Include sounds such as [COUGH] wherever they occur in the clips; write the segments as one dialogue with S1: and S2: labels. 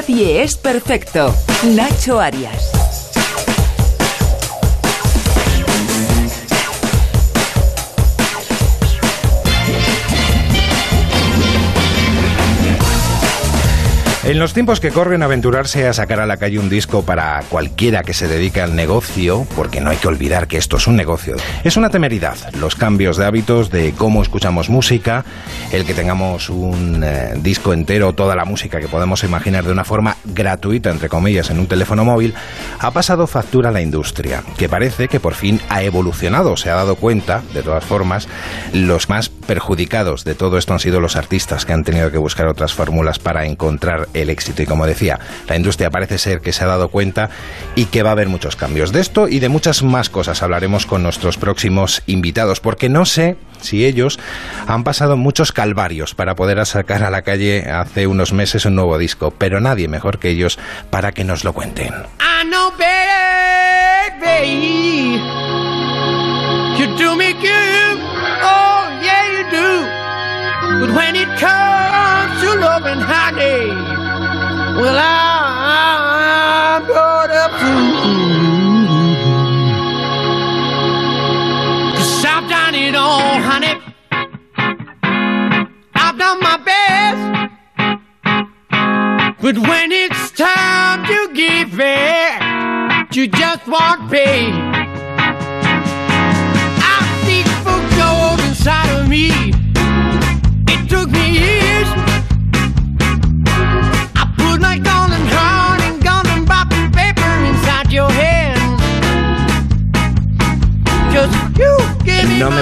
S1: Nadie es perfecto. Nacho Arias.
S2: En los tiempos que corren, aventurarse a sacar a la calle un disco para cualquiera que se dedique al negocio, porque no hay que olvidar que esto es un negocio, es una temeridad. Los cambios de hábitos, de cómo escuchamos música, el que tengamos un eh, disco entero, toda la música que podemos imaginar de una forma gratuita, entre comillas, en un teléfono móvil, ha pasado factura a la industria, que parece que por fin ha evolucionado, se ha dado cuenta, de todas formas, los más perjudicados de todo esto han sido los artistas que han tenido que buscar otras fórmulas para encontrar el éxito. Y como decía, la industria parece ser que se ha dado cuenta y que va a haber muchos cambios. De esto y de muchas más cosas hablaremos con nuestros próximos invitados, porque no sé si ellos han pasado muchos calvarios para poder sacar a la calle hace unos meses un nuevo disco, pero nadie mejor que ellos para que nos lo cuenten. Well, I'm gonna prove. Cause I've done it all, honey. I've done my best. But when it's time to give it, you just won't pay.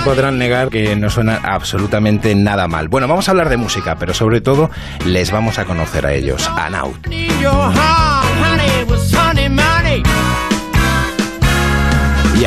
S2: Podrán negar que no suena absolutamente nada mal. Bueno, vamos a hablar de música, pero sobre todo les vamos a conocer a ellos, a.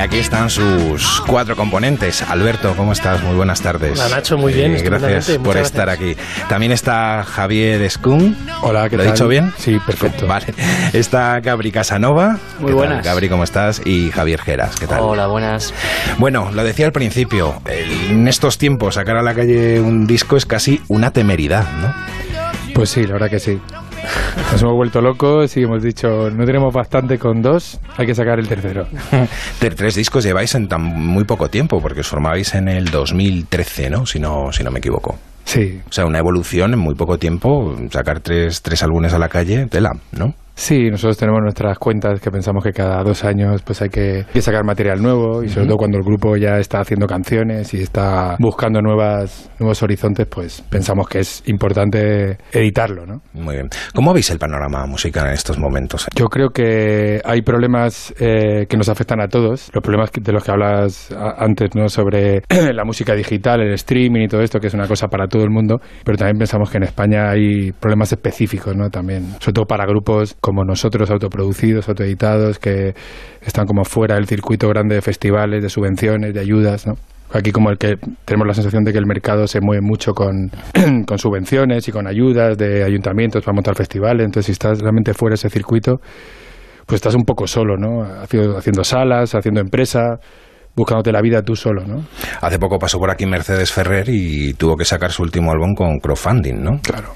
S2: aquí están sus cuatro componentes. Alberto, ¿cómo estás? Muy buenas tardes.
S3: Hola Nacho, muy bien.
S2: Eh, gracias por estar aquí. También está Javier Escun.
S4: Hola, ¿qué
S2: ¿Lo
S4: tal?
S2: he dicho bien?
S4: Sí, perfecto.
S2: Vale. Está Gabri Casanova.
S3: Muy
S2: ¿Qué
S3: buenas.
S2: Tal, Gabri, ¿cómo estás? Y Javier Geras, ¿qué tal?
S3: Hola, buenas.
S2: Bueno, lo decía al principio, en estos tiempos sacar a la calle un disco es casi una temeridad, ¿no?
S4: Pues sí, la verdad que sí. [LAUGHS] Nos hemos vuelto locos y hemos dicho, no tenemos bastante con dos, hay que sacar el tercero. [LAUGHS]
S2: Tre- Tres discos lleváis en tan muy poco tiempo, porque os formabais en el 2013, ¿no? Si no, si no me equivoco.
S4: Sí,
S2: O sea, una evolución en muy poco tiempo, sacar tres, tres álbumes a la calle, tela, ¿no?
S4: Sí, nosotros tenemos nuestras cuentas que pensamos que cada dos años pues hay que, sacar material nuevo y sobre todo cuando el grupo ya está haciendo canciones y está buscando nuevas, nuevos horizontes, pues pensamos que es importante editarlo, ¿no?
S2: Muy bien. ¿Cómo veis el panorama musical en estos momentos?
S4: Yo creo que hay problemas eh, que nos afectan a todos. Los problemas de los que hablas antes, ¿no? Sobre [CLEARS THROAT] la música digital, el streaming y todo esto, que es una cosa para todo el mundo. Pero también pensamos que en España hay problemas específicos, ¿no? También, sobre todo para grupos como nosotros, autoproducidos, autoeditados, que están como fuera del circuito grande de festivales, de subvenciones, de ayudas, ¿no? Aquí como el que tenemos la sensación de que el mercado se mueve mucho con, [CLEARS THROAT] con subvenciones y con ayudas de ayuntamientos para montar festivales. Entonces, si estás realmente fuera de ese circuito, pues estás un poco solo, ¿no? Haciendo, haciendo salas, haciendo empresa, buscándote la vida tú solo, ¿no?
S2: Hace poco pasó por aquí Mercedes Ferrer y tuvo que sacar su último álbum con crowdfunding, ¿no?
S4: Claro,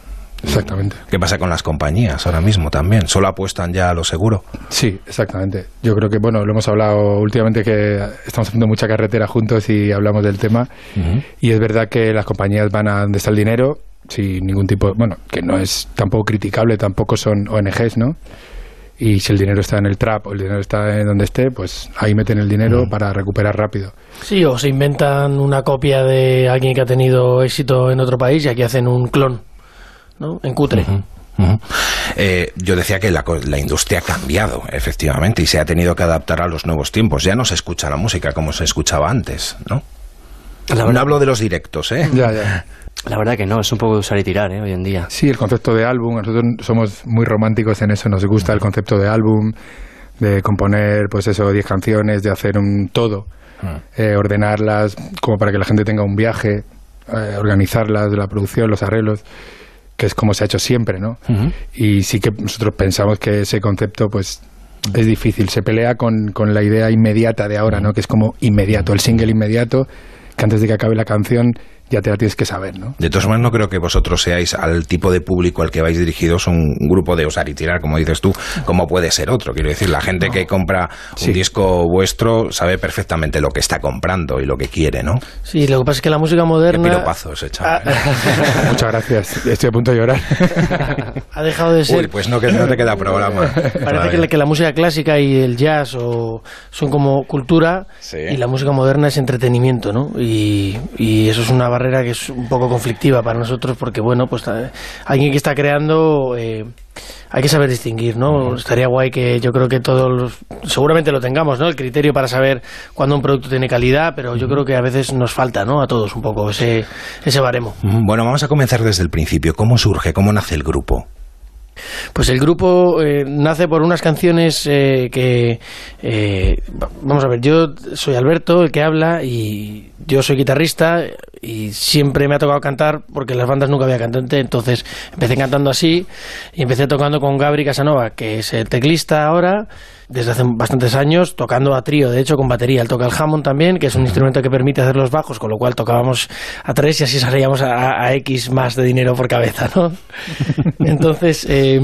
S4: exactamente.
S2: ¿Qué pasa con las compañías ahora mismo también? ¿Solo apuestan ya a lo seguro?
S4: Sí, exactamente. Yo creo que, bueno, lo hemos hablado últimamente que estamos haciendo mucha carretera juntos y hablamos del tema. Y es verdad que las compañías van a donde está el dinero, sin ningún tipo, bueno, que no es tampoco criticable, tampoco son ONGs, ¿no? Y si el dinero está en el trap o el dinero está en donde esté, pues ahí meten el dinero para recuperar rápido.
S3: Sí, o se inventan una copia de alguien que ha tenido éxito en otro país y aquí hacen un clon, ¿no? En cutre.
S2: Ujú. Eh, yo decía que la, la industria ha cambiado, efectivamente, y se ha tenido que adaptar a los nuevos tiempos. Ya no se escucha la música como se escuchaba antes, ¿no?
S5: La
S2: No
S5: verdad,
S2: hablo de los directos, ¿eh?
S4: Ya, ya.
S5: la verdad que no, es un poco de usar y tirar ¿eh? hoy en día.
S4: Sí, el concepto de álbum, nosotros somos muy románticos en eso, nos gusta el concepto de álbum, de componer, pues eso, 10 canciones, de hacer un todo, eh, ordenarlas como para que la gente tenga un viaje, eh, organizarlas, la producción, los arreglos, que es como se ha hecho siempre, ¿no? Y sí que nosotros pensamos que ese concepto, pues es difícil, se pelea con, con la idea inmediata de ahora, ¿no? Que es como inmediato, el single inmediato, que antes de que acabe la canción ya te la tienes que saber, ¿no?
S2: De todas maneras, no creo que vosotros seáis al tipo de público al que vais dirigidos un grupo de usar y tirar, como dices tú, como puede ser otro. Quiero decir, la gente que compra un
S4: Sí.
S2: disco vuestro sabe perfectamente lo que está comprando y lo que quiere, ¿no?
S3: Sí, lo que pasa es que la música
S2: Qué
S3: moderna
S2: piropazo ese chaval. [LAUGHS]
S3: ha,
S4: Muchas gracias. Estoy a punto de llorar.
S3: ha dejado de ser
S2: Uy, pues no, que no te queda programa.
S3: Parece que la, que la música clásica y el jazz o, son como cultura
S2: Sí.
S3: y la música moderna es entretenimiento, ¿no? Y, y eso es una barrera que es un poco conflictiva para nosotros porque, bueno, pues eh, alguien que está creando... eh, hay que saber distinguir, ¿no? Estaría guay que yo creo que todos los, seguramente lo tengamos, ¿no? El criterio para saber cuándo un producto tiene calidad, pero yo creo que a veces nos falta, ¿no? A todos un poco ese, ese baremo.
S2: Bueno, vamos a comenzar desde el principio. ¿Cómo surge? ¿Cómo nace el grupo?
S3: Pues el grupo eh, nace por unas canciones eh, que... eh, va- vamos a ver, yo soy Alberto, el que habla, y yo soy guitarrista y siempre me ha tocado cantar porque en las bandas nunca había cantante, entonces empecé cantando así y empecé tocando con Gabri Casanova, que es el teclista ahora, desde hace bastantes años, tocando a trío, de hecho con batería. Él toca el Hammond también, que es un instrumento que permite hacer los bajos, con lo cual tocábamos a tres y así salíamos a, X más de dinero por cabeza, ¿no? [LAUGHS] Entonces, eh,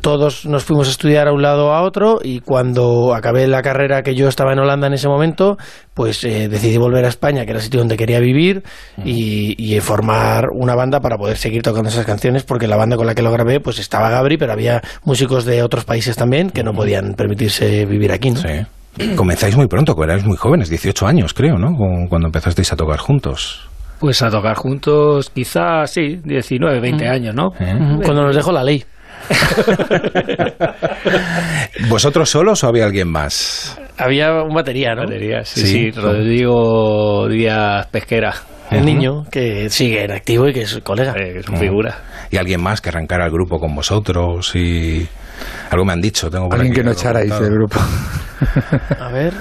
S3: todos nos fuimos a estudiar a un lado a otro y cuando acabé la carrera que yo estaba en Holanda en ese momento, pues eh, decidí volver a España, que era el sitio donde quería vivir, y, y formar una banda para poder seguir tocando esas canciones, porque la banda con la que lo grabé, pues estaba Gabri, pero había músicos de otros países también que no podían permitirse vivir aquí, ¿no?
S2: Sí. Comenzáis muy pronto, erais muy jóvenes, 18 años creo, ¿no? Con- Cuando empezasteis a tocar juntos.
S6: Pues a tocar juntos, quizás, sí, 19, 20 años, ¿no?
S2: ¿Eh?
S3: Cuando nos dejó la ley. [LAUGHS]
S2: ¿Vosotros solos o había alguien más?
S3: Había un batería, ¿no?
S6: Batería, sí,
S2: Sí.
S6: sí, Rodrigo Díaz Pesquera,
S3: Un niño que sigue en activo y que es colega.
S6: eh, que es una figura.
S2: ¿Y alguien más que arrancara el grupo con vosotros? Y algo me han dicho. Tengo por
S4: Alguien
S2: aquí
S4: que no echarais del grupo.
S3: A ver.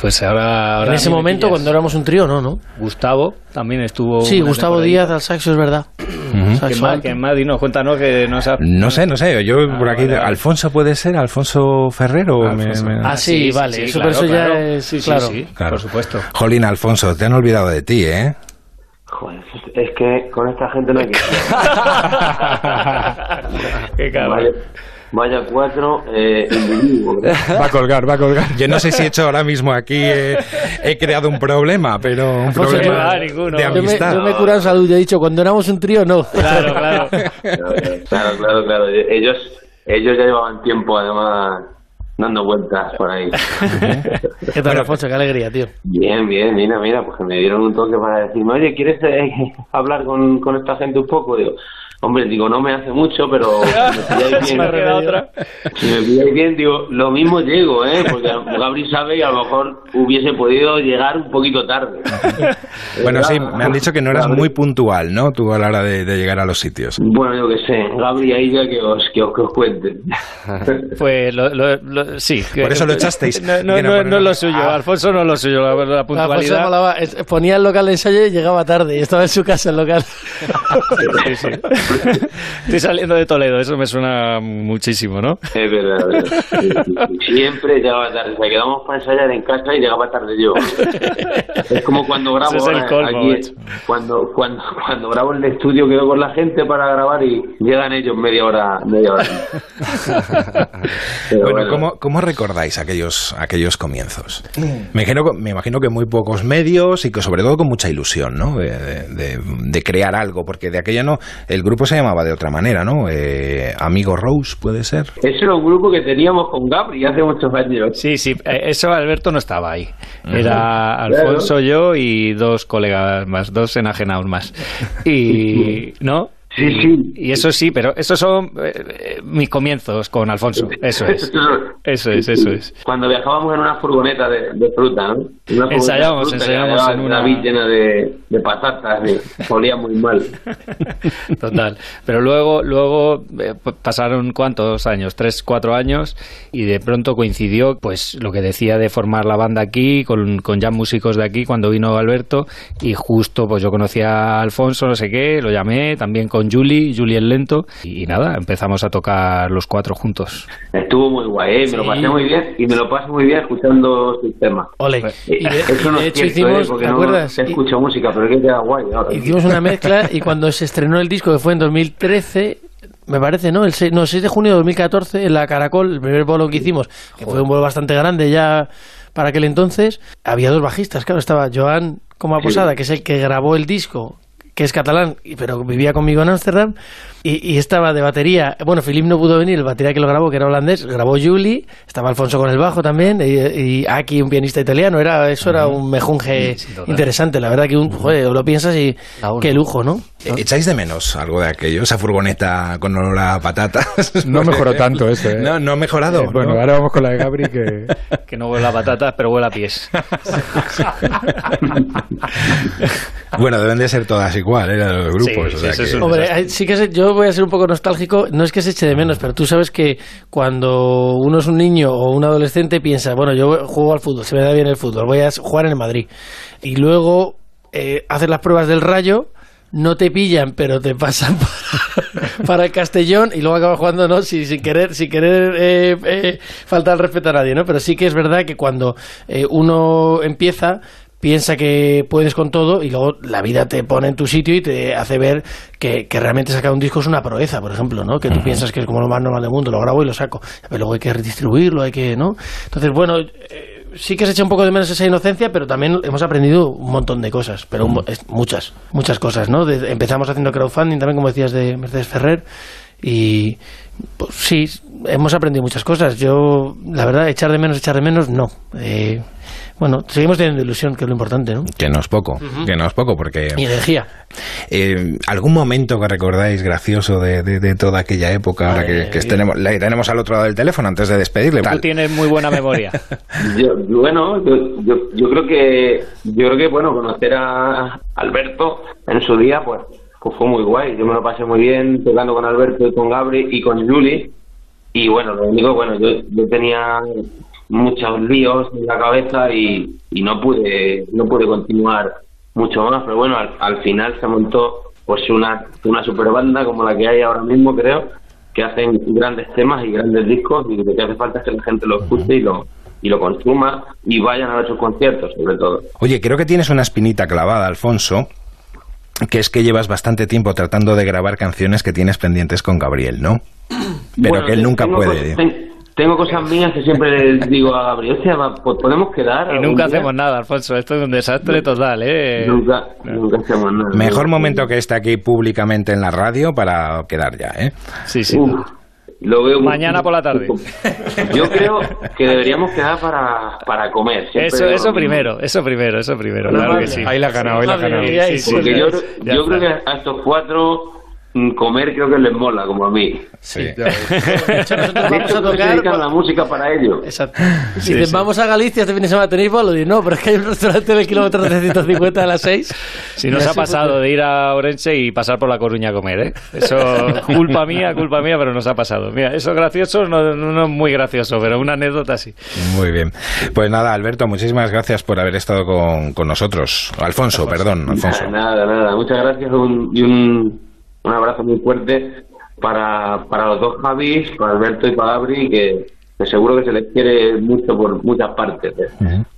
S6: Que, Pues ahora... ahora
S3: en ese
S6: me
S3: momento,
S6: pillas.
S3: cuando éramos un trío, ¿no? ¿no?
S6: Gustavo también estuvo...
S3: Sí, Gustavo. Díaz al saxo, es verdad. [CLEARS THROAT]
S2: Ujú.
S3: Saxo
S6: ¿Quién más?
S3: alto.
S6: ¿Quién más? Dinos, cuéntanos que no se ha...
S2: No sé, no sé. Yo
S6: Ah,
S2: por aquí.
S6: vale, vale.
S2: ¿Alfonso puede ser? ¿Alfonso Ferrero?
S4: Alfonso.
S2: Me- me-
S3: Ah, sí, vale, eso, pero eso ya es-
S6: Sí, sí,
S3: claro.
S6: sí,
S2: Claro.
S6: por supuesto.
S2: Jolín, Alfonso, te han olvidado de ti, ¿eh?
S7: Joder, es que con esta gente no hay que... [LAUGHS]
S6: Qué cabrón.
S7: Vaya cuatro eh, individuos. [LAUGHS]
S4: Va a colgar, va a colgar.
S2: Yo no sé si he hecho ahora mismo aquí, eh, he creado un problema, pero un problema
S6: yo- ninguno.
S2: de
S3: Yo me,
S2: amistad.
S3: yo me he curado en salud y he dicho, cuando éramos un trío, no.
S6: Claro, [LAUGHS] claro.
S7: Claro, claro, claro. Ellos, ellos ya llevaban tiempo, además, dando vueltas por ahí. [LAUGHS]
S3: ¿Qué tal, Alfonso? Qué alegría, tío.
S7: Bien, bien, mira, mira, pues que me dieron un toque para decirme, oye, ¿quieres eh, hablar con, con esta gente un poco? Digo, hombre, digo, no me hace mucho, pero si me [LAUGHS] pilláis bien, si me pilláis bien, digo, lo mismo llego, ¿eh? Porque a- Gabri sabe y a lo mejor hubiese podido llegar un poquito tarde. [LAUGHS]
S2: Bueno, sí, me han dicho que no eras muy puntual, ¿no? Tú a la hora de, de llegar a los sitios.
S7: Bueno, yo qué sé, Gabri ahí ya que os, que os, que os cuente. [LAUGHS]
S6: Pues lo, lo- lo- sí. que-
S2: Por eso lo echasteis.
S6: No, no,
S2: Que
S6: es lo suyo,
S2: Ah.
S6: Alfonso no es lo suyo, la, la
S3: Alfonso
S6: puntualidad.
S3: es- ponía el local de ensayo y llegaba tarde. Y estaba en su casa el local.
S6: Sí, sí. [LAUGHS] Estoy saliendo de Toledo, eso me suena muchísimo, ¿no?
S7: Es verdad, es verdad. [LAUGHS] Siempre llegaba tarde. O sea, quedamos para ensayar en casa y llegaba tarde yo. [LAUGHS] Es como cuando grabo
S6: es el colmo,
S7: aquí, cuando, cuando, cuando grabo en el estudio quedo con la gente para grabar y llegan ellos media hora, media hora. Pero
S2: Bueno,
S7: bueno.
S2: ¿cómo, cómo recordáis aquellos, aquellos comienzos? Me imagino, me imagino que muy pocos medios y que sobre todo con mucha ilusión, ¿no? De, de- de- de crear algo, porque de aquella no, el grupo se llamaba de otra manera, ¿no? Eh, Amigo Rose, ¿puede ser?
S7: Ese era un grupo que teníamos con Gabri hace muchos años.
S6: Sí, sí, eh, eso Alberto no estaba ahí. Era Alfonso, yo y dos colegas más, dos enajenados más. Y, [LAUGHS] ¿no?
S7: Sí, sí.
S6: Y eso sí, pero esos son eh, mis comienzos con Alfonso. Eso es. Eso es, eso es.
S7: Cuando viajábamos en una furgoneta de, de fruta, ¿no? Una de fruta llevaba
S6: en una-
S7: David llena de, de patatas y [LAUGHS] olía muy mal. [LAUGHS]
S6: Total. Pero luego, luego eh, p- pasaron cuántos años, tres, cuatro años, y de pronto coincidió, pues, lo que decía de formar la banda aquí, con, con ya músicos de aquí, cuando vino Alberto, y justo, pues yo conocí a Alfonso, no sé qué, lo llamé, también con Julie, Julie el lento, y, nada, empezamos a tocar los cuatro juntos.
S7: Estuvo muy guay, ¿eh? me lo pasé muy bien y me lo paso muy bien escuchando sus temas.
S3: Ole.
S7: Y,
S3: Y de,
S7: Eso
S3: y
S7: no
S3: de
S7: es
S3: hecho
S7: cierto,
S3: hicimos,
S7: ¿eh? porque
S3: ¿te
S7: no
S3: acuerdas?
S7: se escucha música, pero es que queda guay. ahora.
S3: Hicimos una mezcla y cuando se estrenó el disco, que fue en 2013, me parece, ¿no? El 6, no, 6 de junio de 2014, en la Caracol, el primer bolo que hicimos, que fue un bolo bastante grande ya para aquel entonces, había dos bajistas, claro, estaba Joan Coma Posada, que es el que grabó el disco, que es catalán, pero vivía conmigo en Ámsterdam, y, y estaba de batería, bueno, Philip no pudo venir, el batería que lo grabó, que era holandés, grabó Julie, estaba Alfonso con el bajo también, y, y aquí un pianista italiano, era eso era un mejunje
S6: Sí,
S3: interesante, la verdad que un, joder, lo piensas y qué lujo, ¿no?
S2: ¿Echáis de menos algo de aquello? Esa furgoneta con olor a patatas. [LAUGHS]
S4: No mejoró tanto eso, ¿eh?
S2: No, no ha mejorado.
S4: Eh, bueno,
S2: ¿no?
S4: ahora vamos con la de Gabri que... [LAUGHS]
S6: Que no huele a patatas, pero huele a pies. [LAUGHS]
S2: Bueno, deben de ser todas igual, ¿eh? Los grupos.
S6: Sí,
S2: o sea
S6: sí,
S2: que-
S3: Hombre, sí que se- yo voy a ser un poco nostálgico, no es que se eche de menos, pero tú sabes que cuando uno es un niño o un adolescente piensa, bueno, yo juego al fútbol, se me da bien el fútbol, voy a jugar en el Madrid. Y luego eh, haces las pruebas del rayo, no te pillan, pero te pasan [LAUGHS] para, el Castellón y luego acabas jugando, ¿no? Sin, sin querer, sin querer eh, eh, faltar el respeto a nadie, ¿no? Pero sí que es verdad que cuando eh, uno empieza piensa que puedes con todo y luego la vida te pone en tu sitio y te hace ver que, que realmente sacar un disco es una proeza, por ejemplo, ¿no? Que tú piensas que es como lo más normal del mundo, lo grabo y lo saco, pero luego hay que redistribuirlo, hay que, ¿no? Entonces, bueno, eh, sí que se echa un poco de menos esa inocencia, pero también hemos aprendido un montón de cosas, pero un es- muchas, muchas cosas, ¿no? De- empezamos haciendo crowdfunding también, como decías, de Mercedes Ferrer y pues, sí, hemos aprendido muchas cosas. Yo, la verdad, echar de menos, echar de menos, no. Eh, bueno, seguimos teniendo ilusión, que es lo importante, ¿no?
S2: Que no es poco, que no es poco, porque
S3: Y energía.
S2: eh, algún momento que recordáis gracioso de, de- de toda aquella época, ahora que, que tenemos, le tenemos al otro lado del teléfono antes de despedirle.
S6: Tú
S2: Tal.
S6: tienes muy buena memoria. [LAUGHS]
S7: Yo, bueno, yo, yo, yo creo que yo creo que bueno conocer a Alberto en su día pues, pues fue muy guay. Yo me lo pasé muy bien tocando con Alberto y con Gabri y con Julie. Y bueno, lo único bueno yo, yo tenía muchos líos en la cabeza y, y no pude no pude continuar mucho más. Pero bueno, al, al final se montó pues una una super banda como la que hay ahora mismo creo que hacen grandes temas y grandes discos y lo que hace falta es que la gente lo escuche y lo y lo consuma y vayan a ver sus conciertos sobre todo.
S2: Oye, creo que tienes una espinita clavada, Alfonso, que es que llevas bastante tiempo tratando de grabar canciones que tienes pendientes con Gabriel, ¿no? Pero
S7: Bueno,
S2: que él nunca puede.
S7: ten- tengo cosas mías que siempre le digo a Gabriel, pues podemos quedar.
S6: Y nunca
S7: día?".
S6: hacemos nada, Alfonso. Esto es un desastre total, ¿eh?
S7: Nunca, nunca hacemos nada.
S2: Mejor momento que esté aquí públicamente en la radio para quedar ya, ¿eh?
S6: Sí, sí.
S7: Uf, lo veo muy-
S6: Mañana por la tarde. [LAUGHS]
S7: Yo creo que deberíamos quedar para, para comer. siempre
S6: Eso, eso primero, eso primero, eso primero. Claro que sí.
S4: Ahí la ha ganado, ahí la ha ganado.
S3: Sí, sí, sí.
S7: Porque yo, yo creo que a estos cuatro comer creo que les mola, como a mí.
S2: Sí. [LAUGHS]
S3: De hecho, nosotros vamos a tocar.
S7: la música para ello.
S3: Exacto. Si dicen, vamos a Galicia este fin de semana, ¿tenéis bolo? Y no, pero es que hay un restaurante del kilómetro 350 a las 6.
S6: Si nos ha pasado de ir a Orense y pasar por La Coruña a comer, ¿eh? Eso, [LAUGHS] culpa mía, culpa mía, pero nos ha pasado. Mira, eso gracioso, no, no, no es muy gracioso, pero una anécdota sí.
S2: Muy bien. Pues nada, Alberto, muchísimas gracias por haber estado con, con nosotros. Alfonso, perdón, Alfonso.
S7: Nada, nada. Muchas gracias un- y un, un abrazo muy fuerte para, para los dos Javis, para Alberto y para Gabri, que, que seguro que se les quiere mucho por muchas partes de,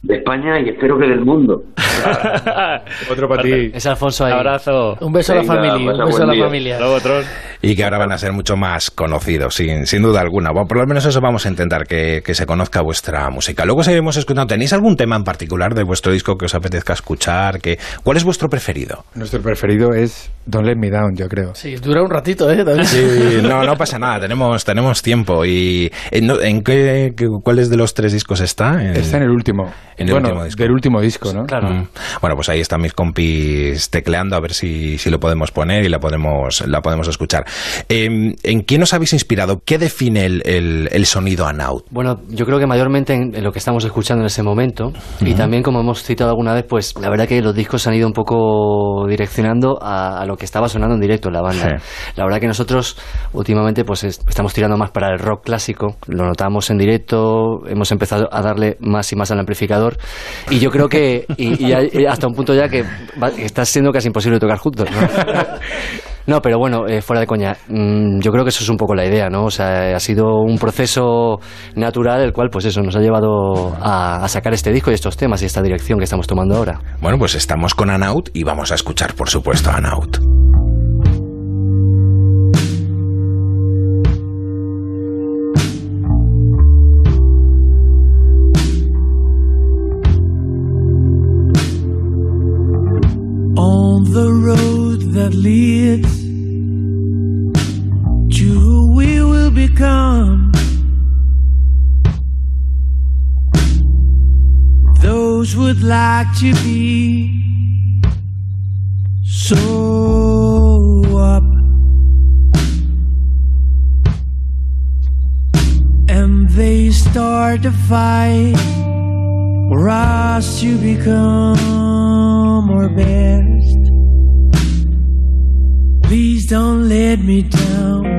S7: de España y espero que del mundo. [LAUGHS]
S4: Otro para ti.
S5: Es Alfonso ahí.
S6: Abrazo.
S3: Un beso a la
S7: Venga,
S3: familia, un beso a la
S7: día.
S3: familia.
S6: Luego otros.
S2: Y que ahora van a ser mucho más conocidos, sin, sin duda alguna. Bueno, por lo menos eso vamos a intentar, que, que se conozca vuestra música. Luego seguiremos escuchando. ¿Tenéis algún tema en particular de vuestro disco que os apetezca escuchar? Que, ¿Cuál es vuestro preferido?
S4: Nuestro preferido es Don't Let Me Down, yo creo.
S3: Sí, dura un ratito, ¿eh?
S2: Sí, no, no pasa nada, tenemos, tenemos tiempo. ¿Y en, no- en qué, qué- cuáles de los tres discos está? En-
S4: Está en el último.
S2: En el
S4: bueno,
S2: último disco.
S4: del último disco, ¿no?
S5: Claro.
S2: Mm. Bueno, pues ahí están mis compis tecleando a ver si, si lo podemos poner y la podemos, la podemos escuchar. Eh, ¿En quién os habéis inspirado? ¿Qué define el, el- el sonido Anaut?
S5: Bueno, yo creo que mayormente en, en lo que estamos escuchando en ese momento y también como hemos citado alguna vez, pues la verdad que los discos se han ido un poco direccionando a, a lo que estaba sonando en directo en la banda. La verdad que nosotros últimamente pues es- estamos tirando más para el rock clásico, lo notamos en directo, hemos empezado a darle más y más al amplificador y yo creo que y, y y hasta un punto ya que va- está siendo casi imposible tocar juntos. ¿no? [LAUGHS] No, pero bueno, eh, fuera de coña, mm, yo creo que eso es un poco la idea, ¿no? O sea, ha sido un proceso natural el cual, pues eso, nos ha llevado a, a sacar este disco y estos temas y esta dirección que estamos tomando ahora.
S2: Bueno, pues estamos con Anaut y vamos a escuchar, por supuesto, a Anaut.
S8: On the road that leads to who we will become. Those would like to be so up. And they start to fight for us to become our best. Don't let me down.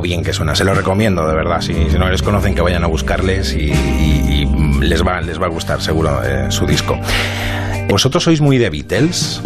S2: Bien que suena. Se lo recomiendo, de verdad. Si, no les conocen, que vayan a buscarles y, y- y les, va, les va a gustar seguro eh, su disco. ¿Vosotros sois muy de Beatles?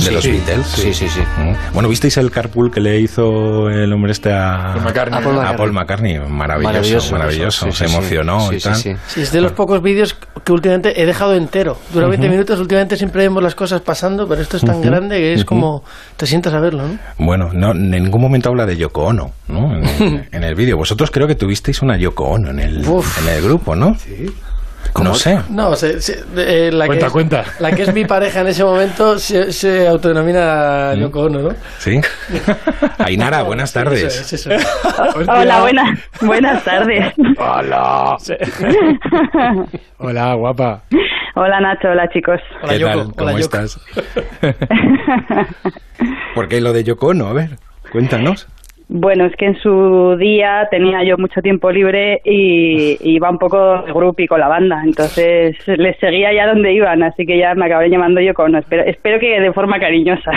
S2: ¿De
S5: Sí.
S2: los
S5: Sí.
S2: Beatles?
S5: Sí, sí, sí.
S2: Mm. Bueno, ¿visteis el carpool que le hizo el hombre este a,
S4: Paul McCartney.
S5: A Paul
S2: a Paul McCartney? Maravilloso, maravilloso.
S5: Maravilloso, sí,
S2: Se
S5: sí, sí.
S2: emocionó
S5: Sí,
S2: y
S5: sí,
S2: tal.
S5: sí.
S3: Sí, es de los pocos vídeos que últimamente he dejado entero. Dura 20 minutos, últimamente siempre vemos las cosas pasando, pero esto es tan grande que es como te sientas a verlo, ¿no?
S2: Bueno, no, en ningún momento habla de Yoko Ono, ¿no? En, [LAUGHS] en el vídeo. Vosotros creo que tuvisteis una Yoko Ono en el,
S3: Uf.
S2: en el grupo, ¿no? Sí. No sé.
S3: No, se- se- eh, la,
S4: Cuenta,
S3: que,
S4: cuenta.
S3: la que es mi pareja en ese momento se, se autodenomina Yoko Ono, ¿no?
S2: ¿Sí? [LAUGHS] Ainara, buenas
S3: Eso
S2: tardes.
S3: es, eso. [LAUGHS]
S9: Hola, buenas, buenas tardes.
S4: Hola. [LAUGHS] Hola, guapa.
S9: Hola Nacho, hola chicos.
S3: Hola,
S2: ¿Qué
S3: Yoko.
S2: tal? ¿Cómo estás? ¿Por qué lo de Yoko Ono? A ver, cuéntanos.
S9: Bueno, es que en su día tenía yo mucho tiempo libre y iba un poco de grupo y con la banda, entonces les seguía ya donde iban, así que ya me acabé llamando yo con, espero, espero que de forma cariñosa.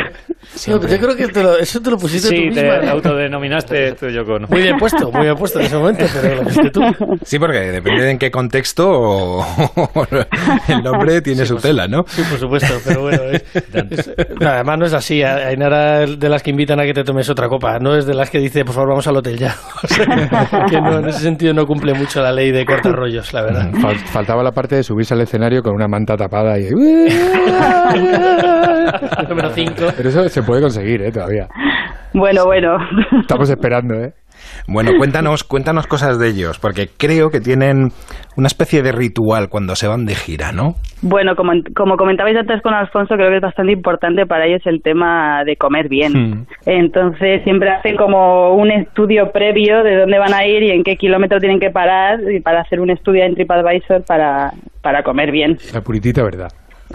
S3: Pero yo creo que te lo- eso te lo pusiste
S6: Sí,
S3: tú
S6: te
S3: misma. ¿no?
S6: autodenominaste tú, Yoko Ono.
S3: Muy bien puesto, muy bien puesto en ese momento, pero lo pusiste tú.
S2: Sí, porque depende de en qué contexto o- el nombre tiene su tela, ¿no?
S3: Sí, por supuesto, pero bueno. es- es- no, además no es así. Ainara de las que invitan a que te tomes otra copa. No es de las que dice, por favor, vamos al hotel ya. [LAUGHS] O sea, que no, en ese sentido no cumple mucho la ley de cortar rollos, la verdad.
S4: Fal- faltaba la parte de subirse al escenario con una manta tapada y... [LAUGHS]
S3: Número 5.
S4: Pero eso se puede conseguir, ¿eh? Todavía.
S9: Bueno, bueno.
S4: Estamos esperando, ¿eh?
S2: Bueno, cuéntanos, cuéntanos cosas de ellos, porque creo que tienen una especie de ritual cuando se van de gira, ¿no?
S9: Bueno, como, como comentabais antes con Alfonso, creo que es bastante importante para ellos el tema de comer bien.
S2: Hmm.
S9: Entonces siempre hacen como un estudio previo de dónde van a ir y en qué kilómetro tienen que parar y para hacer un estudio en TripAdvisor para, para comer bien.
S4: La puritita verdad.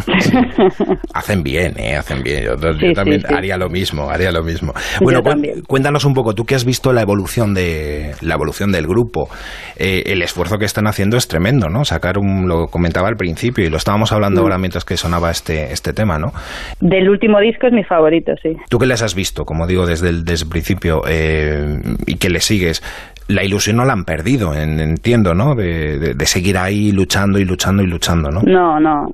S4: [LAUGHS]
S2: Hacen bien, ¿eh? Hacen bien. Yo, yo
S9: Sí,
S2: también
S9: sí, sí.
S2: haría lo mismo, haría lo mismo. Bueno, cuéntanos un poco, tú que has visto la evolución de la evolución del grupo, eh, el esfuerzo que están haciendo es tremendo, ¿no? Sacar un, lo comentaba al principio y lo estábamos hablando
S9: Mm.
S2: ahora mientras que sonaba este este tema, ¿no?
S9: Del último disco es mi favorito, sí.
S2: Tú que les has visto, como digo, desde el, desde el principio eh, y que le sigues, la ilusión no la han perdido, en- entiendo, ¿no? De, de- de seguir ahí luchando y luchando y luchando, ¿no?
S9: No, no,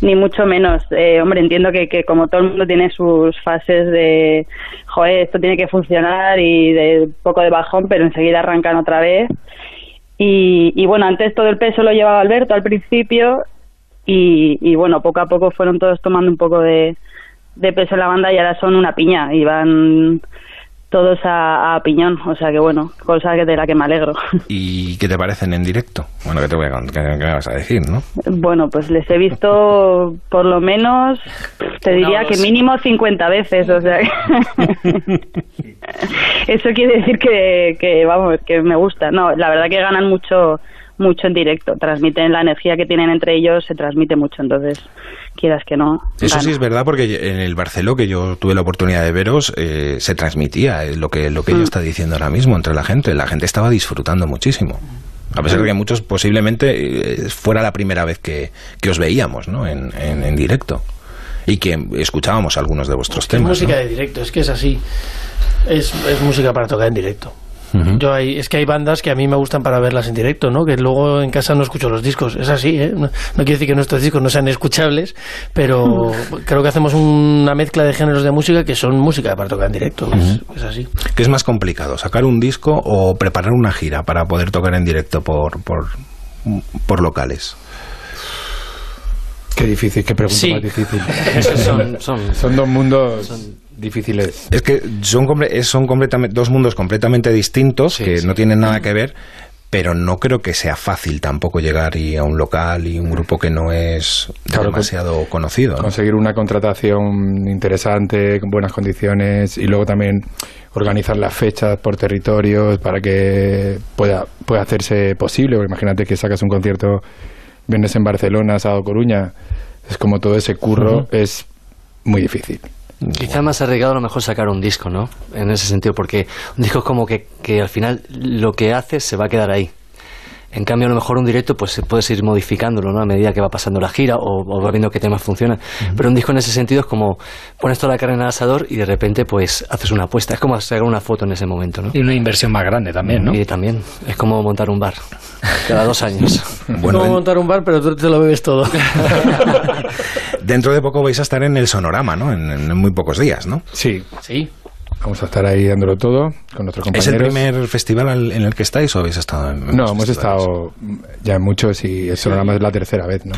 S9: ni mucho menos. Eh, hombre, entiendo que, que como todo el mundo tiene sus fases de, joder, esto tiene que funcionar y de poco de bajón, pero enseguida arrancan otra vez. Y, y bueno, antes todo el peso lo llevaba Alberto al principio y, y bueno, poco a poco fueron todos tomando un poco de, de peso en la banda y ahora son una piña y van todos a, a piñón, o sea que bueno, cosa que de la que me alegro. [LAUGHS]
S2: ¿Y qué te parecen en directo? Bueno, ¿qué te voy a, qué, qué me vas a decir, no?
S9: Bueno, pues les he visto por lo menos, te diría que mínimo 50 veces, o sea, que- [LAUGHS] eso quiere decir que, que, vamos, que me gusta. No, la verdad que ganan mucho mucho en directo, transmiten la energía que tienen entre ellos, se transmite mucho, entonces quieras que no.
S2: Eso
S9: gana.
S2: sí es verdad porque en el Barceló, que yo tuve la oportunidad de veros, eh, se transmitía eh, lo que, lo que ella está diciendo ahora mismo entre la gente. La gente estaba disfrutando muchísimo. A pesar de que muchos posiblemente eh, fuera la primera vez que, que os veíamos ¿no? en, en, en directo y que escuchábamos algunos de vuestros
S3: Es
S2: temas.
S3: música
S2: ¿no?
S3: de directo, es que es así. Es, es música para tocar en directo. Yo hay, es que hay bandas que a mí me gustan para verlas en directo, ¿no? Que luego en casa no escucho los discos. Es así, ¿eh? No, no quiere decir que nuestros discos no sean escuchables, pero creo que hacemos una mezcla de géneros de música que son música para tocar en directo. es, es así.
S2: ¿Qué es más complicado, sacar un disco o preparar una gira para poder tocar en directo por, por, por locales?
S4: Qué difícil, qué pregunta
S3: Sí.
S4: más difícil. [LAUGHS]
S5: Son, son,
S4: Son dos mundos difíciles.
S2: Es que son, son completamente, dos mundos completamente distintos
S5: Sí,
S2: que
S5: sí.
S2: no tienen nada que ver, pero no creo que sea fácil tampoco llegar y a un local y un grupo que no es
S4: Claro,
S2: demasiado conocido. ¿no?
S4: Conseguir una contratación interesante, con buenas condiciones y luego también organizar las fechas por territorios para que pueda, pueda hacerse posible. Porque imagínate que sacas un concierto, vienes en Barcelona, sábado Coruña, es como todo ese curro, es muy difícil.
S5: Quizá más arriesgado a lo mejor sacar un disco, ¿no? En ese sentido, porque un disco es como que, que al final lo que haces se va a quedar ahí. En cambio, a lo mejor un directo, pues puedes ir modificándolo, ¿no? A medida que va pasando la gira o, o va viendo qué temas funcionan. Pero un disco en ese sentido es como pones toda la carne en el asador y de repente, pues haces una apuesta. Es como sacar una foto en ese momento, ¿no?
S6: Y una inversión más grande también, ¿no?
S5: Y también es como montar un bar cada dos años. [LAUGHS]
S2: Bueno,
S3: Como montar un bar, pero tú te lo bebes todo. [LAUGHS]
S2: dentro de poco vais a estar en el Sonorama, ¿no? En, en muy pocos días, ¿no?
S4: Sí,
S3: sí.
S4: Vamos a estar ahí dándolo todo con nuestros
S2: ¿Es
S4: compañeros.
S2: el primer festival al- en el que estáis o habéis estado en
S4: No, hemos
S2: festivales?
S4: estado ya en muchos y eso nada más es la tercera vez, ¿no?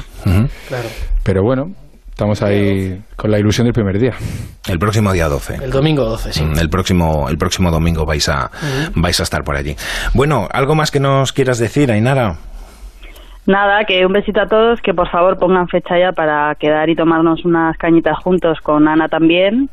S3: Claro.
S4: Pero bueno, estamos ahí con la ilusión del primer día.
S2: El próximo día 12.
S3: El domingo 12, sí.
S2: Mm, El próximo, el próximo domingo vais a, vais a estar por allí. Bueno, ¿algo más que nos quieras decir, Ainara?
S9: Nada, que un besito a todos, que por favor pongan fecha ya para quedar y tomarnos unas cañitas juntos con Ana también,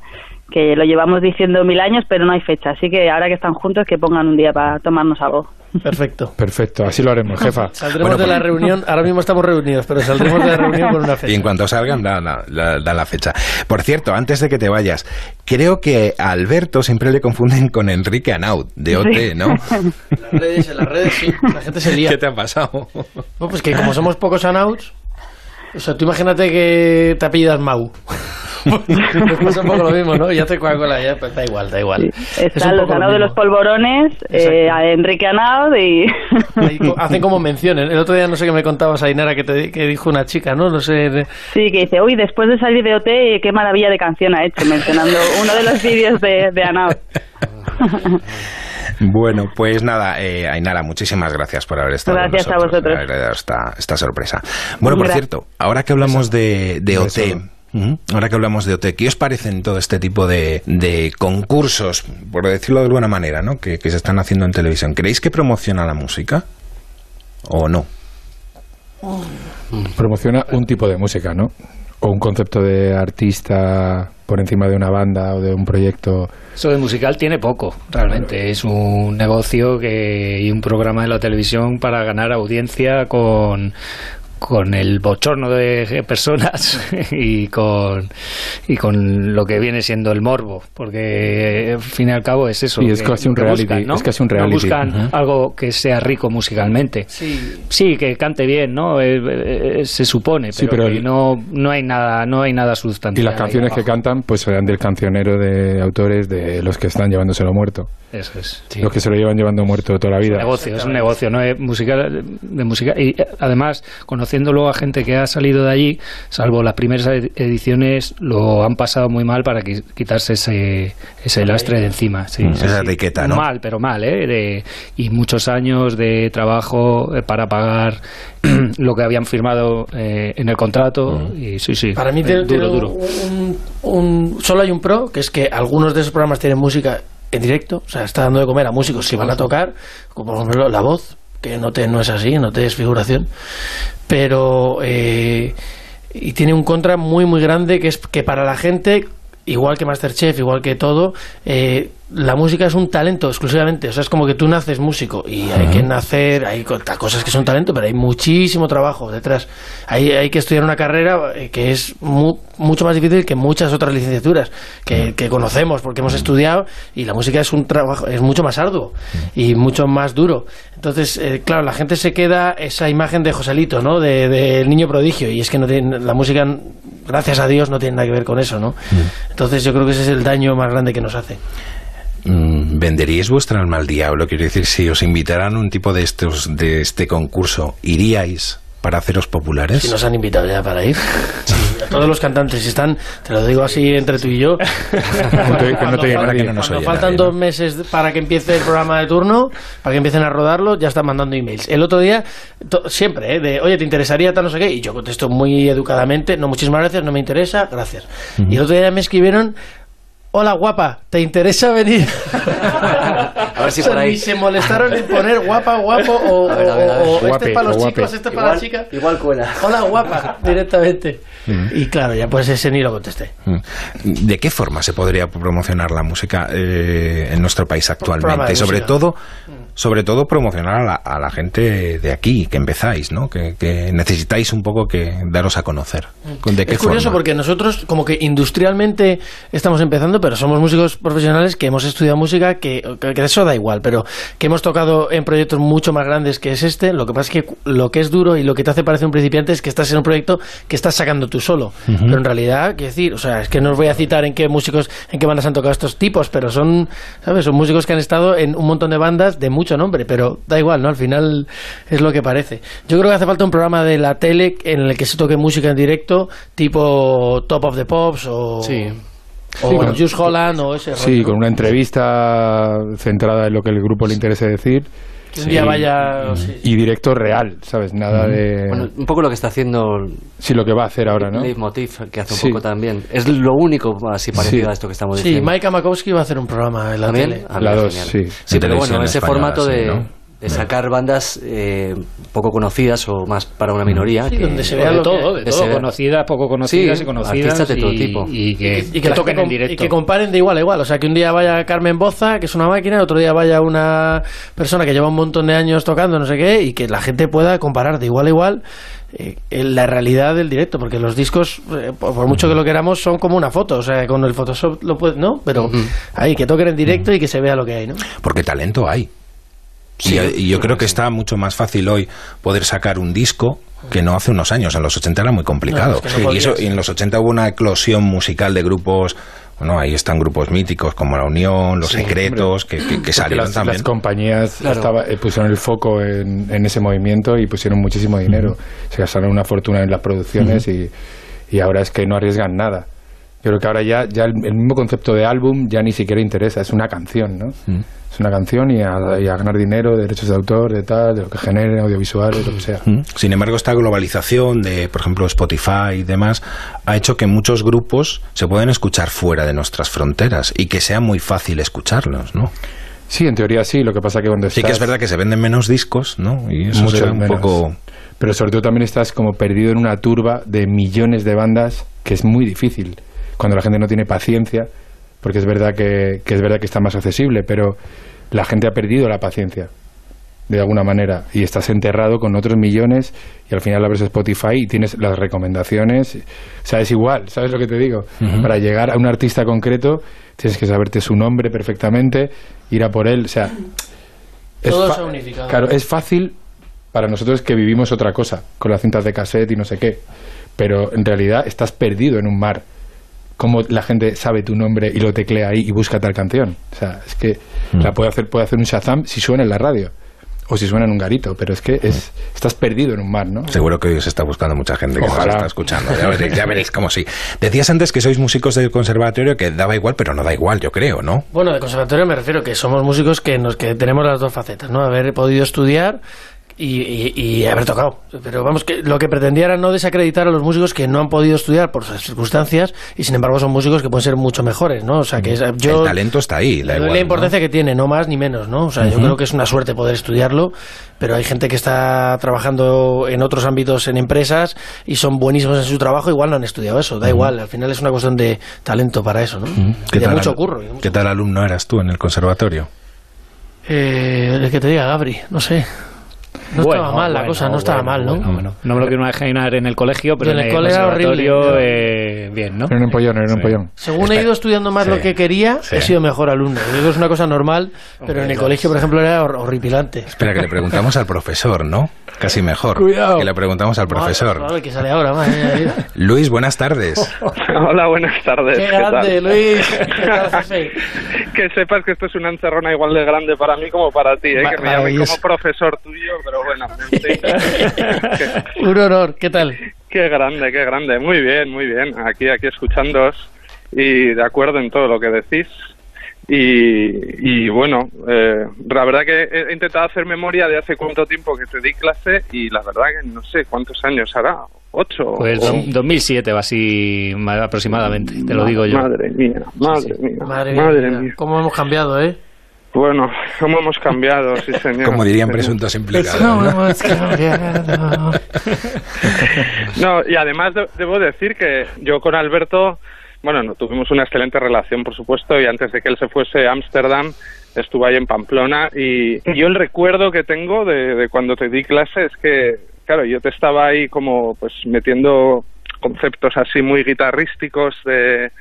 S9: que lo llevamos diciendo mil años, pero no hay fecha, así que ahora que están juntos, que pongan un día para tomarnos algo.
S3: Perfecto. [LAUGHS]
S4: Perfecto, así lo haremos, jefa. [LAUGHS]
S3: Saldremos
S2: Bueno,
S3: de la
S2: pues-
S3: reunión, ahora mismo estamos reunidos, pero saldremos de la reunión con una
S2: Y en
S3: fecha.
S2: cuanto salgan, da, da- da- da la fecha. Por cierto, antes de que te vayas, creo que a Alberto siempre le confunden con Enrique Anaud, de OT,
S9: Sí.
S2: ¿no? [LAUGHS]
S3: En las redes, en las redes, sí, la gente se lía.
S2: ¿Qué te ha pasado?
S3: Bueno, pues que como somos pocos anauts, o sea, tú imagínate que te apellidas Mau. Pues pasa un poco lo mismo, ¿no? Y hace Coca-Cola, ya, pues da igual, da igual. Es
S9: Están los ganados de los polvorones, eh, a Enrique Anaud y...
S3: Hacen como menciones. El otro día no sé qué me contabas, Ainara, que, te, que dijo una chica, ¿no? No sé. de-
S9: Sí, que dice, uy, después de salir de OT, qué maravilla de canción ha hecho, mencionando uno de los vídeos de, de Anaud. [LAUGHS]
S2: Bueno, pues nada, eh, Ainara, muchísimas gracias por haber estado con
S9: Gracias a
S2: nosotros,
S9: vosotros.
S2: por haber dado esta, esta sorpresa. Bueno, por
S9: Gra-
S2: cierto, ahora que hablamos de, de. OT, ahora que hablamos de OT, ¿qué os parecen todo este tipo de, de concursos, por decirlo de alguna manera, ¿no? que, que se están haciendo en televisión? ¿Creéis que promociona la música o no?
S4: Promociona un tipo de música, ¿no? O un concepto de artista por encima de una banda o de un proyecto.
S6: Eso de musical tiene poco, realmente. Es un negocio que, y un programa de la televisión para ganar audiencia con, con el bochorno de personas [LAUGHS] y con, y con lo que viene siendo el morbo. Porque al fin y al cabo es eso.
S4: Y es
S6: que-
S4: casi un reality,
S6: buscan, ¿no?
S4: es casi un
S6: No buscan algo que sea rico musicalmente.
S3: Sí.
S6: Sí, que cante bien, ¿no? Eh, eh, se supone,
S4: Sí,
S6: pero,
S4: pero
S6: que
S4: el-
S6: no, no hay nada, no hay nada
S4: Y
S6: sustancial.
S4: las
S6: ahí
S4: canciones que cantan, pues serán del cancionero de autores de los que están llevándoselo muerto.
S6: Eso es.
S4: Los que se lo llevan llevando muerto toda la vida.
S6: negocio, es un negocio, no es música de música y eh, además conociéndolo a gente que ha salido de allí, salvo las primeras ed- ediciones, lo han pasado muy mal para qui- quitarse ese, ese lastre de encima, sí,
S2: Mm,
S6: sí,
S2: esa
S6: sí.
S2: etiqueta, ¿no?
S6: Mal, pero mal, ¿eh? De- y muchos años de trabajo eh, para pagar [CLEARS THROAT] lo que habían firmado eh, en el contrato y sí, sí,
S3: Para mí
S6: eh, duro, duro.
S3: Un, un- solo hay un pro, que es que algunos de esos programas tienen música en directo, o sea, está dando de comer a músicos que van a tocar, como por ejemplo la voz, que no, te, no es así, no te es figuración, pero... eh, y tiene un contra muy muy grande que es que para la gente igual que Masterchef, igual que todo, eh, la música es un talento exclusivamente. O sea, es como que tú naces músico y hay que nacer, hay co- cosas que son talento, pero hay muchísimo trabajo detrás. Hay, hay que estudiar una carrera eh, que es mu- mucho más difícil que muchas otras licenciaturas que, que conocemos porque hemos estudiado y la música es un trabajo, es mucho más arduo y mucho más duro. Entonces, eh, claro, la gente se queda esa imagen de Joselito, ¿no? De- Del niño prodigio y es que no tiene, la música, gracias a Dios, no tiene nada que ver con eso, ¿no? Entonces yo creo que ese es el daño más grande que nos hace.
S2: Mm, ¿Venderíais vuestra alma al diablo? Quiero decir, si os invitaran a un tipo de estos de este concurso, ¿iríais para haceros populares?
S3: Si nos han invitado ya para ir. [LAUGHS] Sí, a todos los cantantes si están, te lo digo así entre tú y yo. [LAUGHS] Cuando faltan dos meses para que empiece el programa de turno, para que empiecen a rodarlo, ya están mandando emails. El otro día, to- siempre, ¿eh? de oye, ¿te interesaría tal no sé qué? Y yo contesto muy educadamente, no, muchísimas gracias, no me interesa, gracias. Y el otro día me escribieron, hola guapa, ¿te interesa venir?
S5: A ver si [LAUGHS]
S3: O sea,
S5: por ahí-
S3: Ni se molestaron en poner guapa, guapo o,
S5: A ver, a ver, a ver.
S3: o- o este
S4: Guape,
S3: es para los
S4: o guape.
S3: chicos, este es para las chicas.
S5: igual cuela.
S3: Hola guapa, [LAUGHS] directamente. Y claro, ya pues ese ni lo contesté.
S2: Mm. ¿De qué forma se podría promocionar la música eh, en nuestro país actualmente? Y sobre
S3: música.
S2: todo, sobre todo promocionar a la, a la gente de aquí, que empezáis, ¿no? Que, que necesitáis un poco que daros a conocer. ¿De qué
S3: Es curioso porque nosotros como que industrialmente estamos empezando, pero somos músicos profesionales que hemos estudiado música, que, que eso da igual, pero que hemos tocado en proyectos mucho más grandes que es este. Lo que pasa es que lo que es duro y lo que te hace parecer un principiante es que estás en un proyecto que estás sacando tú solo. Pero en realidad, quiero decir, o sea, es que no os voy a citar en qué músicos, en qué bandas han tocado estos tipos, pero son, ¿sabes? Son músicos que han estado en un montón de bandas de mucho nombre, pero da igual, ¿no? Al final es lo que parece. Yo creo que hace falta un programa de la tele en el que se toque música en directo, tipo Top of the Pops o,
S5: Sí.
S3: o
S4: Sí, con-
S3: Holland o ese
S4: Sí,
S3: rollo,
S4: con una entrevista centrada en lo que el grupo le interese decir
S3: Que un día
S4: Sí.
S3: vaya... sí.
S4: y directo real, ¿sabes? Nada de...
S5: Bueno, un poco lo que está haciendo
S4: sí, lo que va a hacer ahora, ¿no?
S5: Leitmotiv, que hace un
S4: Sí.
S5: poco también. Es lo único así parecido
S4: Sí.
S5: a esto que estamos
S3: Sí,
S5: diciendo.
S3: Mike Makowski va a hacer un programa en la
S5: ¿También?
S3: tele.
S5: Ah,
S4: La
S5: mira,
S4: dos,
S5: genial.
S4: sí.
S5: Sí, pero bueno, ese formato
S2: sí,
S5: de,
S2: ¿no?
S5: De sacar bandas eh, poco conocidas o más para una minoría.
S3: Sí,
S5: que-
S3: donde se
S6: de
S3: vea lo que-
S6: todo, de todo, conocidas, poco conocidas
S5: Sí,
S6: y conocidas
S5: artistas de todo
S6: y,
S5: tipo.
S6: y que,
S3: y
S6: que
S3: que, la
S6: toquen en directo.
S3: y que comparen de igual a igual. O sea, que un día vaya Carmen Boza, que es una máquina, y otro día vaya una persona que lleva un montón de años tocando, no sé qué, y que la gente pueda comparar de igual a igual eh, en la realidad del directo. Porque los discos, eh, por, por mucho que lo queramos, son como una foto. O sea, con el Photoshop lo puedes, ¿no? Pero ahí, que toquen en directo y que se vea lo que hay, ¿no?
S2: Porque talento hay.
S3: Sí,
S2: y, y yo creo que está mucho más fácil hoy poder sacar un disco que no hace unos años. En los 80 era muy complicado.
S3: No, es que no
S2: y, eso-
S3: podías.
S2: y en los 80 hubo una eclosión musical de grupos. Bueno, ahí están grupos míticos como La Unión, Los Secretos, que, que- salieron
S4: las,
S2: también.
S4: las compañías
S5: Claro.
S4: estaba- eh, pusieron el foco en, en ese movimiento y pusieron muchísimo dinero. Se gastaron una fortuna en las producciones y, y ahora es que no arriesgan nada. Yo creo que ahora ya, ya el, el mismo concepto de álbum ya ni siquiera interesa, es una canción, ¿no? Es una canción y a, y a ganar dinero, derechos de autor, de tal, de lo que genere, audiovisuales, lo que sea.
S2: Mm. Sin embargo, esta globalización de, por ejemplo, Spotify y demás, ha hecho que muchos grupos se pueden escuchar fuera de nuestras fronteras y que sea muy fácil escucharlos, ¿no?
S4: Sí, en teoría sí, lo que pasa que cuando
S2: Sí que
S4: estás-
S2: es verdad que se venden menos discos, ¿no? Y eso
S4: Mucho
S2: un
S4: menos.
S2: poco...
S4: Pero sobre todo también estás como perdido en una turba de millones de bandas que es muy difícil cuando la gente no tiene paciencia, porque es verdad que, que es verdad que está más accesible, pero la gente ha perdido la paciencia de alguna manera y estás enterrado con otros millones y al final abres Spotify y tienes las recomendaciones, o sea, es igual, ¿sabes lo que te digo? Para llegar a un artista concreto tienes que saberte su nombre perfectamente, ir a por él, o sea, es
S3: Todo se ha unificado.
S4: Claro, es fácil para nosotros que vivimos otra cosa, con las cintas de cassette y no sé qué, pero en realidad estás perdido en un mar. Cómo la gente sabe tu nombre y lo teclea ahí y busca tal canción. O sea, es que la puede hacer, puede hacer un Shazam si suena en la radio o si suena en un garito, pero es que es, estás perdido en un mar, ¿no?
S2: Seguro que hoy os está buscando mucha gente que
S4: Ojalá.
S2: nos está escuchando. Ya veréis, ya veréis cómo sí. Decías antes que sois músicos del conservatorio que daba igual, pero no da igual, yo creo, ¿no?
S3: Bueno, de conservatorio me refiero que somos músicos que nos que tenemos las dos facetas, ¿no? Haber podido estudiar y, y- y haber tocado. Pero vamos, que lo que pretendía era no desacreditar a los músicos que no han podido estudiar por sus circunstancias y sin embargo son músicos que pueden ser mucho mejores, ¿no? O sea, que es- yo...
S2: el talento está ahí, da igual,
S3: la
S2: ¿no?
S3: importancia que tiene, no más ni menos, ¿no? O sea, yo creo que es una suerte poder estudiarlo, pero hay gente que está trabajando en otros ámbitos en empresas y son buenísimos en su trabajo, igual no han estudiado eso, da igual, al final es una cuestión de talento para eso, ¿no? Y de mucho curro. mucho-
S2: ¿Qué tal alumno eras tú en el conservatorio?
S3: Eh, el que te diga Gabri, no sé. No
S6: Bueno,
S3: estaba mal la
S6: bueno,
S3: cosa, no estaba
S6: bueno,
S3: mal, ¿no?
S6: bueno, bueno. No me lo quiero imaginar en el colegio, pero
S3: en
S6: en
S3: el
S6: el,
S3: cole era horrible.
S6: eh, bien, ¿no?
S4: Era un empollón, era un
S6: Sí.
S4: empollón.
S3: Según he ido estudiando más lo que quería, he sido mejor alumno. Que es una cosa normal, pero en el colegio, por ejemplo, era hor- horripilante.
S2: Espera, que le preguntamos al profesor, ¿no? Casi mejor.
S3: Cuidado.
S2: Que le preguntamos al profesor.
S3: Madre, que sale ahora, vida.
S2: Luis, buenas tardes. [LAUGHS]
S10: Hola, buenas tardes.
S3: Qué
S10: ¿qué tal?
S3: grande, Luis. [LAUGHS] ¿Qué tal?
S10: Que sepas que esto es una encerrona igual de grande para mí como para ti, ¿eh? Que me llamen como profesor tuyo, pero bueno. [LAUGHS]
S3: Un honor, ¿qué tal?
S10: qué grande, qué grande. Muy bien, muy bien. Aquí, aquí escuchándoos y de acuerdo en todo lo que decís. Y, y bueno, eh, la verdad que he intentado hacer memoria de hace cuánto tiempo que te di clase y la verdad que no sé cuántos años hará. ¿Ocho?
S6: Pues
S10: o-
S6: do- 2007 o así ma- aproximadamente, te lo digo yo.
S10: Madre mía, madre mía.
S3: Madre,
S10: Madre
S3: mía,
S10: mía.
S3: ¿Cómo hemos cambiado, eh?
S10: Bueno, ¿cómo hemos cambiado? Sí, señor.
S2: Como dirían presuntos implicados.
S3: ¿Cómo
S2: ¿no?
S3: hemos cambiado? [LAUGHS]
S10: No, y además de- debo decir que yo con Alberto, bueno, no tuvimos una excelente relación, por supuesto, y antes de que él se fuese a Ámsterdam, estuve ahí en Pamplona, y yo el recuerdo que tengo de, de cuando te di clase es que, claro, yo te estaba ahí como pues metiendo conceptos así muy guitarrísticos de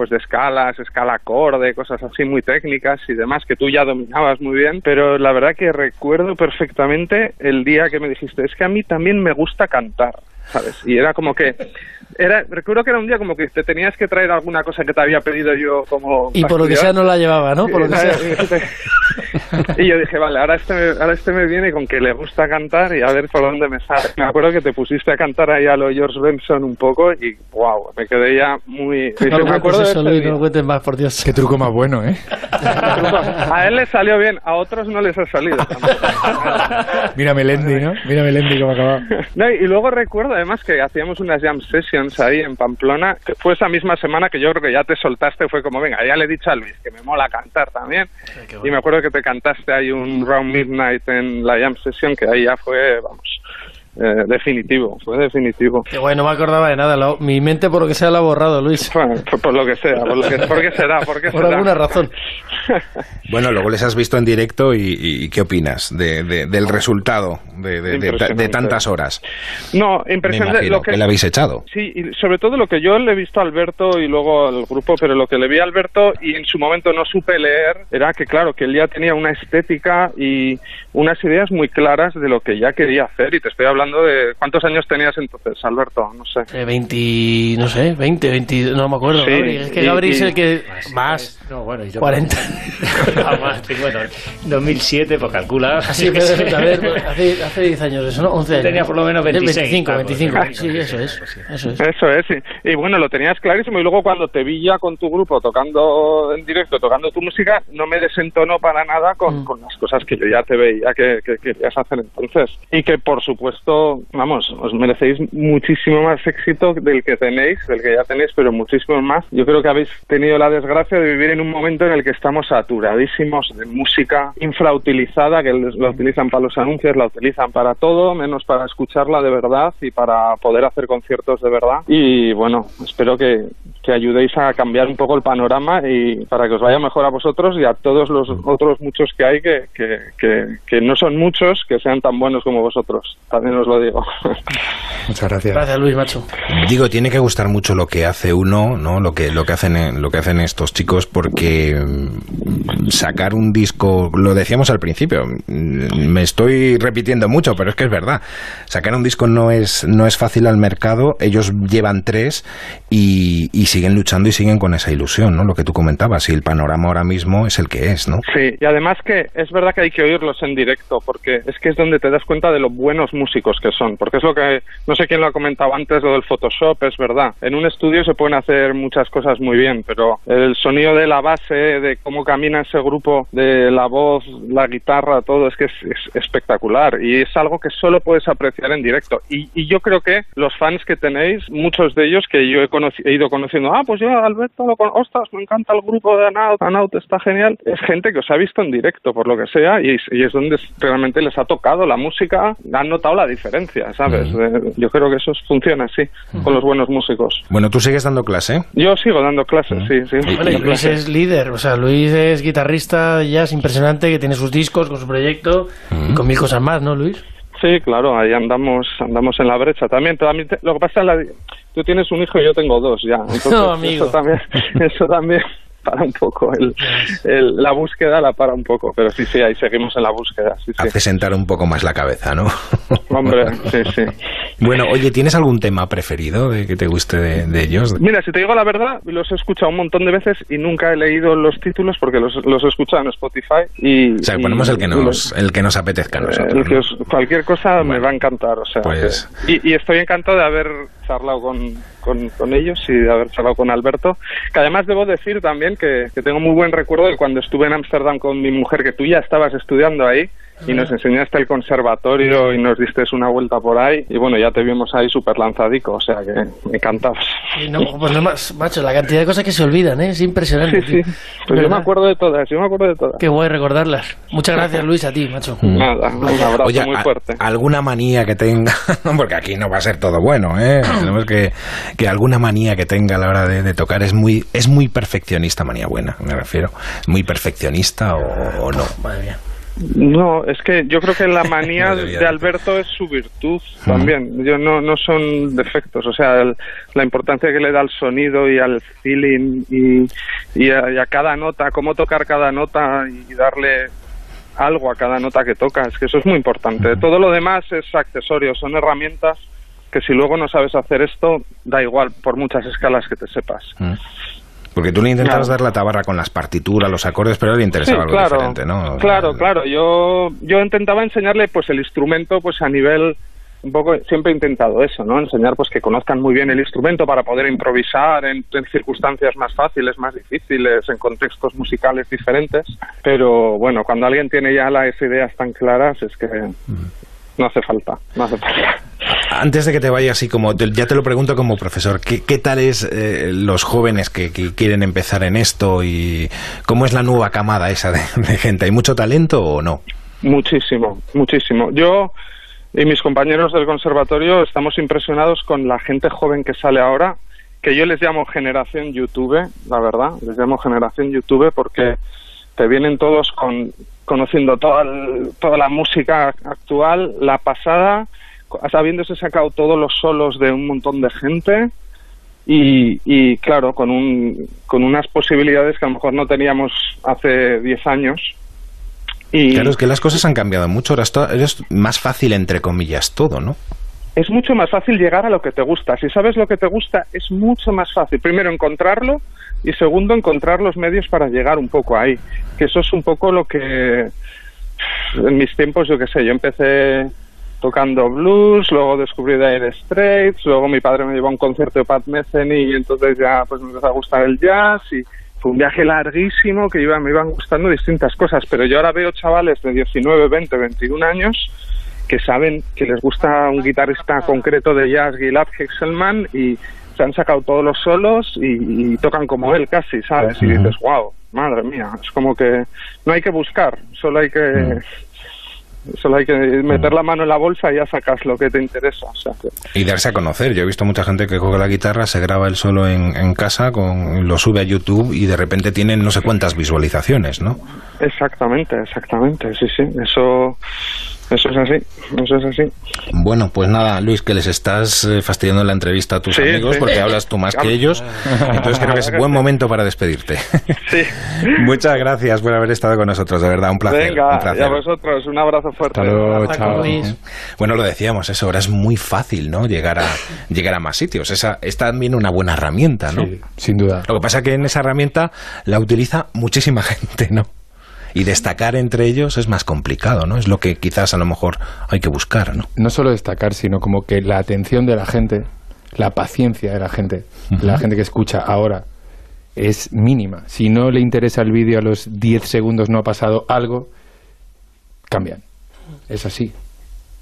S10: pues de escalas, escala acorde, cosas así muy técnicas y demás que tú ya dominabas muy bien, pero la verdad que recuerdo perfectamente el día que me dijiste, es que a mí también me gusta cantar, ¿sabes? Y era como que era recuerdo que era un día como que te tenías que traer alguna cosa que te había pedido yo como
S3: Y por lo que sea no la llevaba, ¿no? Por lo que sea.
S10: Y yo dije, vale, ahora este, me, ahora este me viene con que le gusta cantar y a ver por dónde me sale. Me acuerdo que te pusiste a cantar ahí a lo George Benson un poco y wow, me quedé ya muy...
S3: No
S10: me acuerdo de
S3: eso, Luis, no cuentes más, por Dios.
S4: Qué truco más bueno, ¿eh?
S10: A él le salió bien, a otros no les ha salido. [LAUGHS]
S4: Mira Melendi, ¿no? Mira Melendi cómo acaba.
S10: No, y luego recuerdo además que hacíamos unas jam sessions ahí en Pamplona, que fue esa misma semana que yo creo que ya te soltaste, fue como, venga, ya le he dicho a Luis que me mola cantar también. Y me acuerdo que te cantaste ahí un Round Midnight en la jam session, que ahí ya fue, vamos, eh, definitivo, fue definitivo.
S3: Que bueno, no me acordaba de nada. lo- mi mente, por lo que sea, lo ha borrado, Luis. [LAUGHS]
S10: Bueno, por, por lo que sea, por, lo que, ¿por qué será? ¿Por qué
S3: Por
S10: será?
S3: alguna razón. [LAUGHS]
S2: Bueno, luego les has visto en directo y, y ¿qué opinas de, de- del resultado de, de- de- de
S10: Impresionante.
S2: tantas horas?
S10: No, impresionante. lo que,
S2: que le habéis echado.
S10: Sí, y sobre todo lo que yo le he visto a Alberto y luego al grupo, pero lo que le vi a Alberto y en su momento no supe leer era que, claro, que él ya tenía una estética y unas ideas muy claras de lo que ya quería hacer. Y te estoy hablando de. ¿Cuántos años tenías entonces, Alberto? No sé.
S3: Eh, 20, no sé, 20, 20, no me acuerdo.
S10: Sí,
S3: Gabri. Es que
S10: y-
S3: Gabri es el que. Más.
S6: No, bueno, yo
S3: 40. [LAUGHS]
S6: Ah, más, sí, bueno, 2007, pues calcula. [LAUGHS]
S3: Así, pero,
S6: sé.
S3: a ver, [LAUGHS] hace, hace 10 años eso, ¿no? 11 años.
S6: Tenía por lo menos 26,
S3: 25,
S6: ah,
S3: 25.
S6: pues,
S3: Sí, eso es. Eso es.
S10: Eso es, y, y bueno, lo tenías clarísimo. Y luego cuando te vi ya con tu grupo tocando en directo, tocando tu música, no me desentonó para nada con, con las cosas que yo ya te veía que, que querías hacer entonces. Y que por supuesto, vamos, os merecéis muchísimo más éxito del que tenéis, del que ya tenéis, pero muchísimo más. Yo creo que habéis tenido la desgracia de vivir en un momento en el que estamos saturadísimos de música infrautilizada, que la utilizan para los anuncios, la utilizan para todo, menos para escucharla de verdad y para poder hacer conciertos de verdad. Y bueno, espero que, que ayudéis a cambiar un poco el panorama y para que os vaya mejor a vosotros y a todos los otros muchos que hay, que, que, que, que no son muchos, que sean tan buenos como vosotros. También os lo digo. [LAUGHS]
S4: Muchas gracias.
S3: Gracias, Luis, macho.
S2: Digo, tiene que gustar mucho lo que hace uno, ¿no? Lo que, lo que hacen, lo que hacen estos chicos, porque mm, sacar un disco, lo decíamos al principio, mm, me estoy repitiendo mucho, pero es que es verdad. Sacar un disco no es, no es fácil al mercado, ellos llevan tres y, y siguen luchando y siguen con esa ilusión, ¿no? Lo que tú comentabas, y el panorama ahora mismo es el que es, ¿no?
S10: Sí, y además que es verdad que hay que oírlos en directo, porque es que es donde te das cuenta de lo buenos músicos que son, porque es lo que, no sé quién lo ha comentado antes, lo del Photoshop, es verdad. En un estudio se pueden hacer muchas cosas muy bien, pero el sonido de la base, de cómo camina ese grupo, de la voz, la guitarra, todo, es que es, es espectacular y es algo que solo puedes apreciar en directo. Y, yo creo que los fans que tenéis, muchos de ellos que yo he, he ido conociendo, ah, pues yo Alberto, lo con ostras, me encanta el grupo de Anaut, Anaut está genial, es gente que os ha visto en directo, por lo que sea, y, y es donde realmente les ha tocado la música, han notado la diferencia, ¿sabes? Eh, yo creo que eso funciona así, con los buenos músicos.
S2: Bueno, tú sigues dando clase.
S10: Yo sigo dando clases, sí, sí.
S3: Bueno, y Luis es líder, o sea, Luis es guitarrista de jazz impresionante que tiene sus discos con su proyecto y con mil cosas más, ¿no, Luis?
S10: Sí, claro, ahí andamos andamos en la brecha también. también te- lo que pasa es la, tú tienes un hijo y yo tengo dos ya. [LAUGHS] Entonces,
S3: No, amigo.
S10: Eso también, [LAUGHS] eso también para un poco. El, el- la búsqueda la para un poco. Pero sí, sí, ahí seguimos en la búsqueda. Sí, sí.
S2: Hace sentar un poco más la cabeza, ¿no?
S10: Hombre, [LAUGHS] sí, sí.
S2: Bueno, oye, ¿tienes algún tema preferido de que te guste de, de ellos?
S10: Mira, si te digo la verdad, los he escuchado un montón de veces y nunca he leído los títulos porque los, los he escuchado en Spotify y...
S2: O sea,
S10: y-
S2: ponemos el que nos,
S10: los-
S2: el que nos apetezca a nosotros.
S10: el que
S2: ¿no?
S10: os- cualquier cosa me va a encantar, o sea.
S2: Pues-
S10: que- y, y estoy encantado de haber charlado con, con, con ellos y de haber charlado con Alberto. Que además debo decir también que, que tengo muy buen recuerdo de cuando estuve en Ámsterdam con mi mujer, que tú ya estabas estudiando ahí y nos enseñaste el conservatorio y nos diste una vuelta por ahí. Y bueno, ya te vimos ahí súper lanzadico, o sea que me encantabas.
S3: No, pues no más, macho, la cantidad de cosas que se olvidan, ¿eh? Es impresionante.
S10: Sí, sí. Pues yo me acuerdo de todas, yo me acuerdo de todas.
S3: Qué guay recordarlas. Muchas gracias, Luis, a ti, macho.
S10: Nada, un abrazo
S2: Oye,
S10: muy
S2: a-
S10: fuerte.
S2: alguna manía que tenga, [LAUGHS] porque aquí no va a ser todo bueno, ¿eh? [CLEARS THROAT] Tenemos que, que alguna manía que tenga a la hora de, de tocar es muy, es muy perfeccionista, manía buena, me refiero. ¿Muy perfeccionista o, o no?
S3: Madre mía.
S10: No, es que yo creo que la [LAUGHS] manía de
S2: de-
S10: Alberto es su virtud también. Yo no, no son defectos, o sea, el- la importancia que le da al sonido y al feeling y, y, a, y a cada nota, cómo tocar cada nota y darle algo a cada nota que toca, es que eso es muy importante. Todo lo demás es accesorio, son herramientas que si luego no sabes hacer esto, da igual por muchas escalas que te sepas.
S2: Porque tú le intentabas
S10: Claro.
S2: dar la tabarra con las partituras, los acordes, pero a él le interesaba
S10: Sí,
S2: algo
S10: claro,
S2: diferente, ¿no?
S10: Claro, claro. Yo, yo intentaba enseñarle pues el instrumento pues a nivel un poco siempre he intentado eso, ¿no? Enseñar pues que conozcan muy bien el instrumento para poder improvisar en, en circunstancias más fáciles, más difíciles, en contextos musicales diferentes. Pero bueno, cuando alguien tiene ya las ideas tan claras es que no hace falta, no hace falta.
S2: Antes de que te vayas, así como ya te lo pregunto como profesor, ¿qué, qué tal es eh, los jóvenes que, quieren empezar en esto y cómo es la nueva camada esa de, gente? ¿Hay mucho talento o no?
S10: Muchísimo, muchísimo. Yo y mis compañeros del conservatorio estamos impresionados con la gente joven que sale ahora, que yo les llamo generación YouTube, la verdad, les llamo generación YouTube porque te vienen todos con conociendo toda, toda la música actual, la pasada, habiéndose sacado todos los solos de un montón de gente y, y claro, con, un, con unas posibilidades que a lo mejor no teníamos hace 10 años. Y
S2: Claro, es que las cosas han cambiado mucho. Ahora es más fácil, entre comillas, todo, ¿no?
S10: es mucho más fácil llegar a lo que te gusta. Si sabes lo que te gusta, es mucho más fácil. Primero, encontrarlo y segundo, encontrar los medios para llegar un poco ahí. Que eso es un poco lo que en mis tiempos, yo qué sé, yo empecé tocando blues, luego descubrí Dire Straits, luego mi padre me llevó a un concierto de Pat Metheny y entonces ya pues me empezó a gustar el jazz y fue un viaje larguísimo que iba, me iban gustando distintas cosas, pero yo ahora veo chavales de 19, 20, 21 años que saben que les gusta un guitarrista concreto de jazz, Gilad Hexelman, y se han sacado todos los solos y, y tocan como él casi, ¿sabes? Y dices, wow, madre mía, es como que no hay que buscar, solo hay que... Solo hay que meter la mano en la bolsa y ya sacas lo que te interesa. O sea, que-
S2: Y darse a conocer. Yo he visto mucha gente que coge la guitarra, se graba el solo en, en casa, con, lo sube a YouTube y de repente tienen no sé cuántas visualizaciones, ¿no?
S10: Exactamente, exactamente, sí, sí. Eso, Eso es así, eso es así.
S2: Bueno, pues nada, Luis, que les estás eh, fastidiando la entrevista a tus
S10: Sí,
S2: amigos
S10: sí.
S2: porque hablas tú más que ellos. Entonces creo que es buen momento para despedirte.
S10: Sí. [LAUGHS]
S2: Muchas gracias por haber estado con nosotros, de verdad, un placer.
S10: Venga,
S2: un
S10: y
S2: placer.
S10: a vosotros, un abrazo fuerte.
S4: Hasta luego,
S10: Hasta
S4: chao.
S10: Luis.
S2: Bueno, lo decíamos, eso ahora es muy fácil, ¿no? Llegar a llegar a más sitios. Esa es también una buena herramienta, ¿no?
S4: Sí, sin duda.
S2: Lo que pasa es que en esa herramienta la utiliza muchísima [LAUGHS] gente, ¿no? Y destacar entre ellos es más complicado, ¿no? Es lo que quizás a lo mejor hay que buscar, ¿no?
S4: No solo destacar, sino como que la atención de la gente, la paciencia de la gente, la gente que escucha ahora, es mínima. Si no le interesa el vídeo a los 10 segundos no ha pasado algo, cambian. Es así.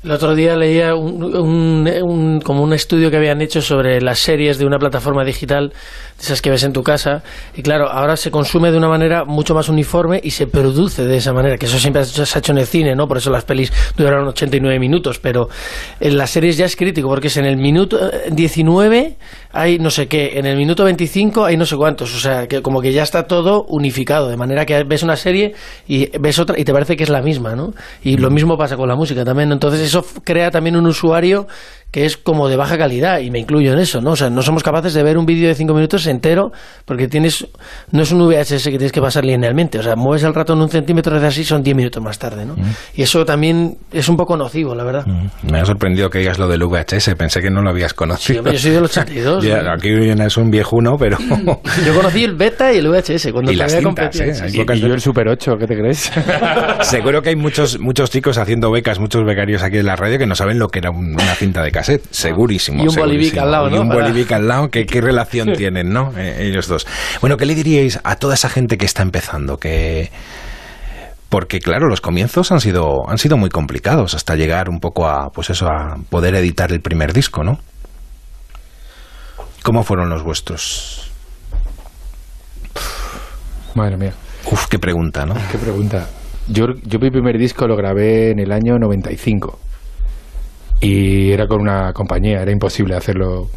S3: El otro día leía un, un- un- como un estudio que habían hecho sobre las series de una plataforma digital, de esas que ves en tu casa, y claro, ahora se consume de una manera mucho más uniforme y se produce de esa manera, que eso siempre se ha hecho en el cine, ¿no? Por eso las pelis duraron 89 minutos, pero en las series ya es crítico, porque es en el minuto eh, 19 hay no sé qué, en el minuto 25 hay no sé cuántos, o sea, que como que ya está todo unificado, de manera que ves una serie y ves otra y te parece que es la misma, ¿no? Y lo mismo pasa con la música también, entonces eso crea también un usuario que es como de baja calidad y me incluyo en eso, ¿no? O sea, no somos capaces de ver un vídeo de 5 minutos entero porque tienes no es un VHS que tienes que pasar linealmente, o sea, mueves el ratón un centímetro de así son 10 minutos más tarde, ¿no? Y eso también es un poco nocivo, la verdad.
S2: Me ha sorprendido que digas lo del VHS, pensé que no lo habías conocido.
S3: Sí, hombre, yo soy del 82. [LAUGHS]
S2: Ya,
S3: ¿no?
S2: aquí es un viejuno, pero... [LAUGHS]
S3: Yo conocí el beta y el VHS cuando
S2: Y las cintas. ¿eh?
S3: Sí,
S2: Hay
S3: sí.
S2: pocas
S4: Y yo el Super 8, ¿qué te crees? [LAUGHS]
S2: Seguro que hay muchos muchos chicos haciendo becas, muchos becarios aquí en la radio que no saben lo que era un- una cinta de cassette. Segurísimo.
S3: Y un bolivic al lado,
S2: Y
S3: ¿no?
S2: un
S3: Para-
S2: bolivic al lado, que [LAUGHS] qué relación tienen, ¿no? Eh, ellos dos. Bueno, ¿qué le diríais a toda esa gente que está empezando? Que porque claro, los comienzos han sido han sido muy complicados hasta llegar un poco a pues eso a poder editar el primer disco, ¿no? ¿Cómo fueron los vuestros?
S4: Madre mía,
S2: Uf, qué pregunta, ¿no?
S4: qué pregunta. Yo, yo mi primer disco lo grabé en el año 95 y era con una compañía, era imposible hacerlo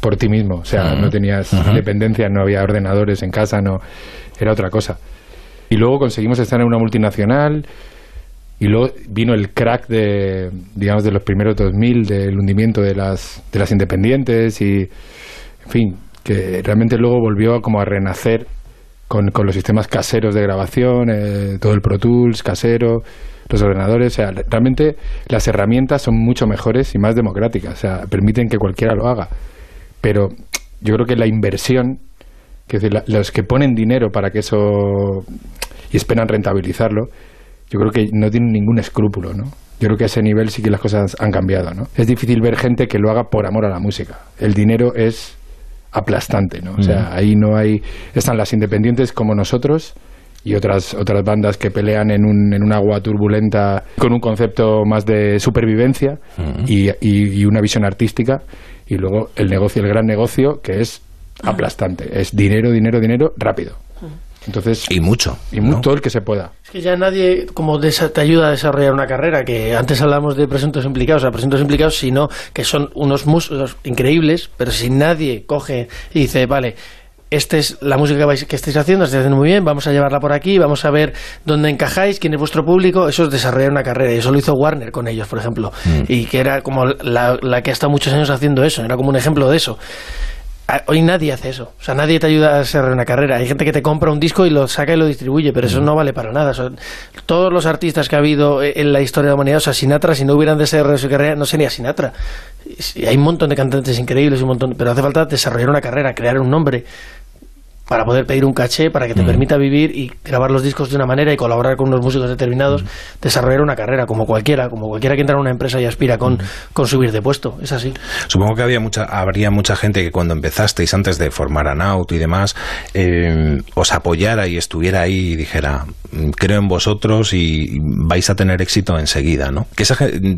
S4: por ti mismo, o sea, no tenías independencia, no había ordenadores en casa, no era otra cosa. Y luego conseguimos estar en una multinacional y luego vino el crack de digamos de los primeros 2000 del hundimiento de las de las independientes y en fin, que realmente luego volvió a como a renacer con, con los sistemas caseros de grabación, eh, todo el Pro Tools casero, los ordenadores, o sea, realmente las herramientas son mucho mejores y más democráticas, o sea, permiten que cualquiera lo haga. Pero yo creo que la inversión, que es decir, la- los que ponen dinero para que eso y esperan rentabilizarlo, yo creo que no tienen ningún escrúpulo, ¿no? Yo creo que a ese nivel sí que las cosas han cambiado, ¿no? Es difícil ver gente que lo haga por amor a la música. El dinero es aplastante, ¿no? O sea, ahí no hay... Están las independientes como nosotros y otras otras bandas que pelean en un, en un agua turbulenta con un concepto más de supervivencia y, y- y una visión artística y luego el negocio, el gran negocio que es aplastante. Es dinero, dinero, dinero, rápido. Entonces...
S2: Y mucho.
S4: Y mu-
S2: ¿no?
S4: todo el que se pueda.
S3: Es que ya nadie como desa- te ayuda a desarrollar una carrera, que antes hablamos de presuntos implicados, o sea, presuntos implicados, sino que son unos músicos increíbles, pero si nadie coge y dice, vale, esta es la música que, vais, que estáis haciendo, estáis haciendo muy bien, vamos a llevarla por aquí, vamos a ver dónde encajáis, quién es vuestro público, eso es desarrollar una carrera, y eso lo hizo Warner con ellos, por ejemplo, y que era como la, la que ha estado muchos años haciendo eso, era como un ejemplo de eso. A- Hoy nadie hace eso. O sea, nadie te ayuda a desarrollar una carrera. Hay gente que te compra un disco y lo saca y lo distribuye, pero eso no vale para nada. O sea, todos los artistas que ha habido en la historia de la humanidad, o sea, Sinatra, si no hubieran desarrollado su carrera, no sería Sinatra. Y hay un montón de cantantes increíbles, un montón, pero hace falta desarrollar una carrera, crear un nombre para poder pedir un caché, para que te permita vivir y grabar los discos de una manera y colaborar con unos músicos determinados, desarrollar una carrera, como cualquiera, como cualquiera que entra en una empresa y aspira con, con subir de puesto. Es así.
S2: Supongo que había mucha, habría mucha gente que cuando empezasteis, antes de formar a Naut y demás, eh, os apoyara y estuviera ahí y dijera, "Mm, creo en vosotros y vais a tener éxito enseguida, ¿no? Que esa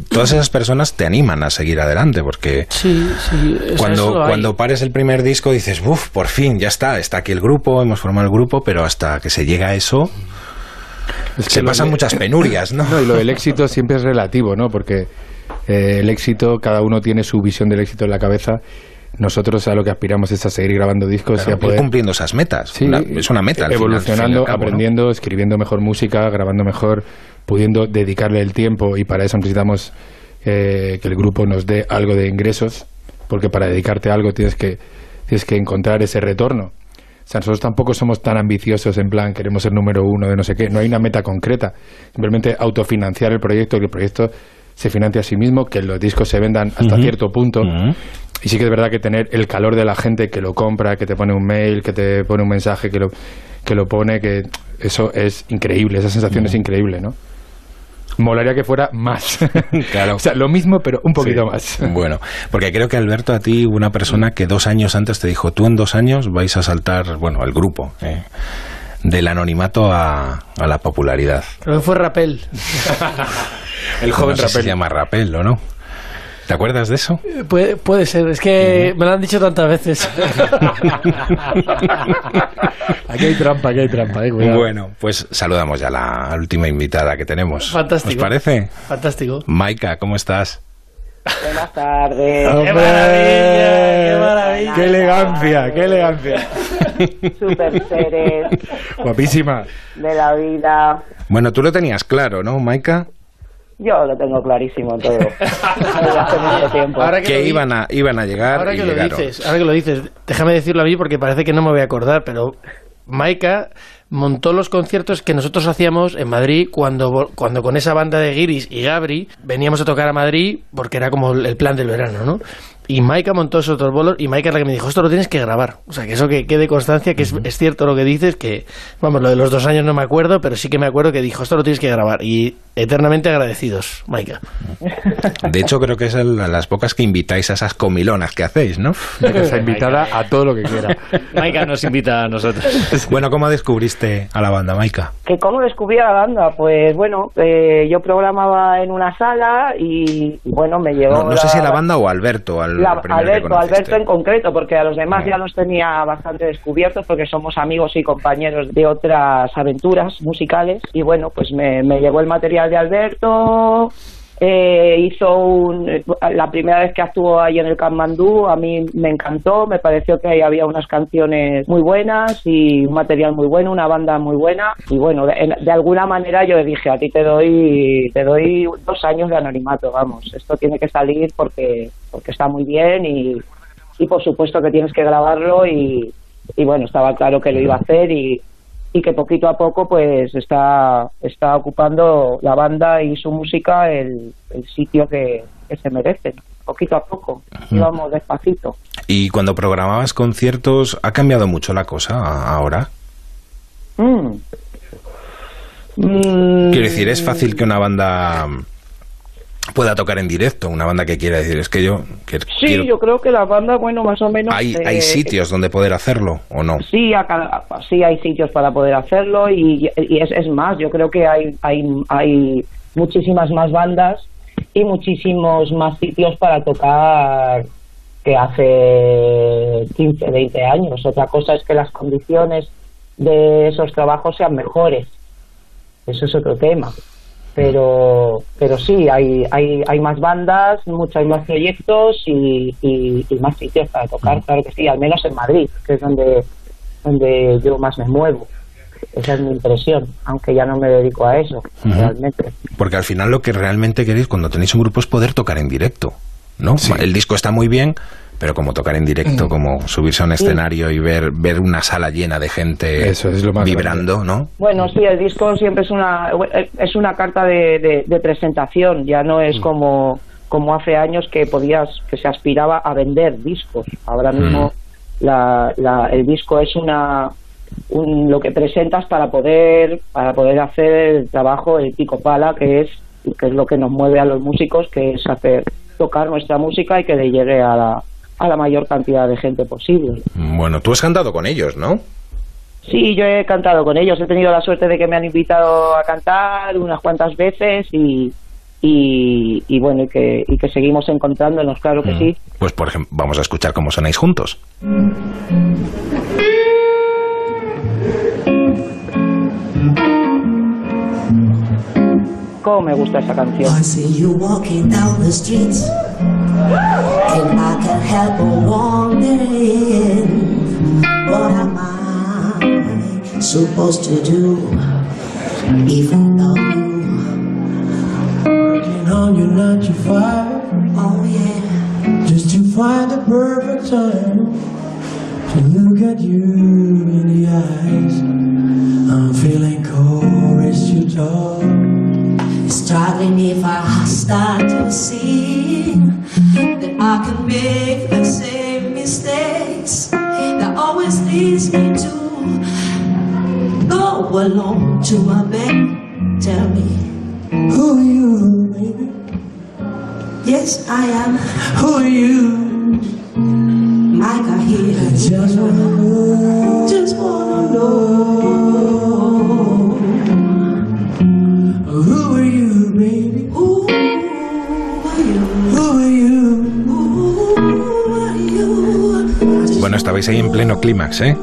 S2: todas esas personas te animan a seguir adelante, porque
S3: Sí, sí.
S2: cuando, cuando pares el primer disco dices, uff, por fin, ya está, está aquí el grupo, hemos formado el grupo, pero hasta que se llega a eso,
S4: Es
S2: se pasan
S4: de-
S2: muchas penurias, ¿no?
S4: No, y lo del éxito siempre es relativo, ¿no? Porque eh, el éxito, cada uno tiene su visión del éxito en la cabeza, nosotros a lo que aspiramos es a seguir grabando discos
S2: Claro,
S4: y a poder
S2: ir cumpliendo esas metas.
S4: Sí,
S2: Una- es una meta. al
S4: evolucionando, aprendiendo, escribiendo mejor música, grabando mejor, pudiendo dedicarle el tiempo y para eso necesitamos eh, que el grupo nos dé algo de ingresos, porque para dedicarte a algo tienes que tienes que encontrar ese retorno. Sea, nosotros tampoco somos tan ambiciosos en plan queremos ser número uno de no sé qué. No hay una meta concreta. Simplemente autofinanciar el proyecto, que el proyecto se financie a sí mismo, que los discos se vendan hasta cierto punto. Y sí que es verdad que tener el calor de la gente que lo compra, que te pone un mail, que te pone un mensaje, que lo, que lo pone, que eso es increíble, esa sensación es increíble, ¿no? Molaría que fuera más. [LAUGHS]
S2: Claro.
S4: o sea, lo mismo, pero un poquito
S2: Sí.
S4: más. [LAUGHS]
S2: Bueno, porque creo que Alberto, a ti, hubo una persona que dos años antes te dijo, tú en dos años vais a saltar, bueno, el grupo, eh, del anonimato a, a la popularidad.
S3: Creo que fue Rapel. [LAUGHS]
S2: El
S4: joven
S2: no sé si
S4: Rapel.
S2: se llama Rapel, ¿o no? ¿Te acuerdas de eso?
S3: Puede, puede ser, es que me lo han dicho tantas veces. [LAUGHS]
S6: Aquí hay trampa, aquí hay trampa, eh, cuidado.
S2: Bueno, pues saludamos ya a la última invitada que tenemos.
S3: Fantástico.
S2: ¿Os parece?
S3: Fantástico.
S2: Maika, ¿cómo estás?
S11: Buenas tardes.
S3: ¡Qué maravilla! ¡Qué maravilla!
S4: ¡Qué elegancia! ¡Qué elegancia! [LAUGHS]
S11: Super seres
S4: Guapísima.
S11: de la vida.
S2: Bueno, tú lo tenías claro, ¿no, Maika?
S11: Yo lo tengo clarísimo todo. [LAUGHS] Hace mucho tiempo.
S3: Ahora que
S2: iban a, iban a llegar
S3: Ahora
S2: y
S3: que lo dices, ahora que lo dices, déjame decirlo a mí porque parece que no me voy a acordar, pero Maika montó los conciertos que nosotros hacíamos en Madrid cuando, cuando con esa banda de Guiris y Gabri veníamos a tocar a Madrid porque era como el plan del verano, ¿no? Y Maika montó esos otros bolos y Maika es la que me dijo, esto lo tienes que grabar. O sea, que eso que quede constancia, que es, es cierto lo que dices, que, vamos, lo de los dos años no me acuerdo, pero sí que me acuerdo que dijo, esto lo tienes que grabar. Y eternamente agradecidos, Maika.
S2: De hecho, creo que es el- las pocas que invitáis a esas comilonas que hacéis, ¿no?
S4: Ya que está invitada a todo lo que quiera.
S6: Maika nos invita a nosotros.
S2: Bueno, ¿cómo descubriste a la banda, Maika?
S11: ¿Que ¿Cómo descubrí a la banda? Pues bueno, eh, yo programaba en una sala y bueno, me llegó.
S2: No, no sé si a la banda o a Alberto, al
S11: la- Alberto. Alberto en concreto, porque a los demás ya los tenía bastante descubiertos porque somos amigos y compañeros de otras aventuras musicales. Y bueno, pues me, me llegó el material de Alberto. Eh, hizo un, la primera vez que actuó ahí en el Kamandú a mí me encantó, me pareció que ahí había unas canciones muy buenas y un material muy bueno, una banda muy buena. Y bueno, de, de alguna manera yo le dije a ti te doy te doy dos años de anonimato, vamos, esto tiene que salir porque porque está muy bien y, y por supuesto que tienes que grabarlo y, y bueno, estaba claro que lo iba a hacer y, y que poquito a poco pues está, está ocupando la banda y su música el, el sitio que, que se merecen, poquito a poco, íbamos despacito.
S2: Y cuando programabas conciertos, ¿ha cambiado mucho la cosa ahora?
S11: Mm. Mm,
S2: Quiero decir, es fácil que una banda pueda tocar en directo, una banda que quiera decir, es que yo que-
S11: Sí,
S2: quiero-
S11: yo creo que la banda, bueno, más o menos...
S2: hay,
S11: eh,
S2: hay sitios donde poder hacerlo o no.
S11: Sí, a cada- sí hay sitios para poder hacerlo y, y es, es más, yo creo que hay, hay, hay muchísimas más bandas y muchísimos más sitios para tocar que hace 15, 20 años. Otra cosa es que las condiciones de esos trabajos sean mejores. Eso es otro tema. Pero, pero sí, hay, hay, hay más bandas, muchos hay más proyectos y, y, y más sitios para tocar, claro que sí, al menos en Madrid, que es donde, donde yo más me muevo. Esa es mi impresión, aunque ya no me dedico a eso, realmente.
S2: Porque al final lo que realmente queréis cuando tenéis un grupo es poder tocar en directo, ¿no? El disco está muy bien, pero como tocar en
S4: Mm.
S2: directo, como subirse a un escenario y ver, ver una sala llena de gente
S4: Eso es lo más
S2: vibrando, ¿no?
S11: Bueno, sí, el disco siempre es una es una carta de, de- de presentación, ya no es como como hace años que podías que se aspiraba a vender discos. Ahora mismo la, la- el disco es una un- lo que presentas para poder para poder hacer el trabajo el pico pala que es que es lo que nos mueve a los músicos, que es hacer tocar nuestra música y que le llegue a la a la mayor cantidad de gente posible.
S2: Bueno, tú has cantado con ellos, ¿no?
S11: Sí, yo he cantado con ellos. He tenido la suerte de que me han invitado a cantar unas cuantas veces y, y, y bueno, y que, y que seguimos encontrándonos, claro que sí.
S2: Pues por ejemplo, vamos a escuchar cómo sonáis juntos.
S11: Cómo me gusta esa canción.
S12: I see you walking down the streets. And I can
S8: help her wondering what am I supposed to do if I love you? Working on your nine to five. Oh yeah. Just to find the perfect time to look at you in the eyes. I'm feeling courage to talk. Struggling if I start to see that I can make the same mistakes that always leads me to go alone to my bed. Tell me, who are you, baby? Yes, I am. Who are you? Micah here. I just wanna know.
S2: Estabais ahí en pleno clímax, ¿eh?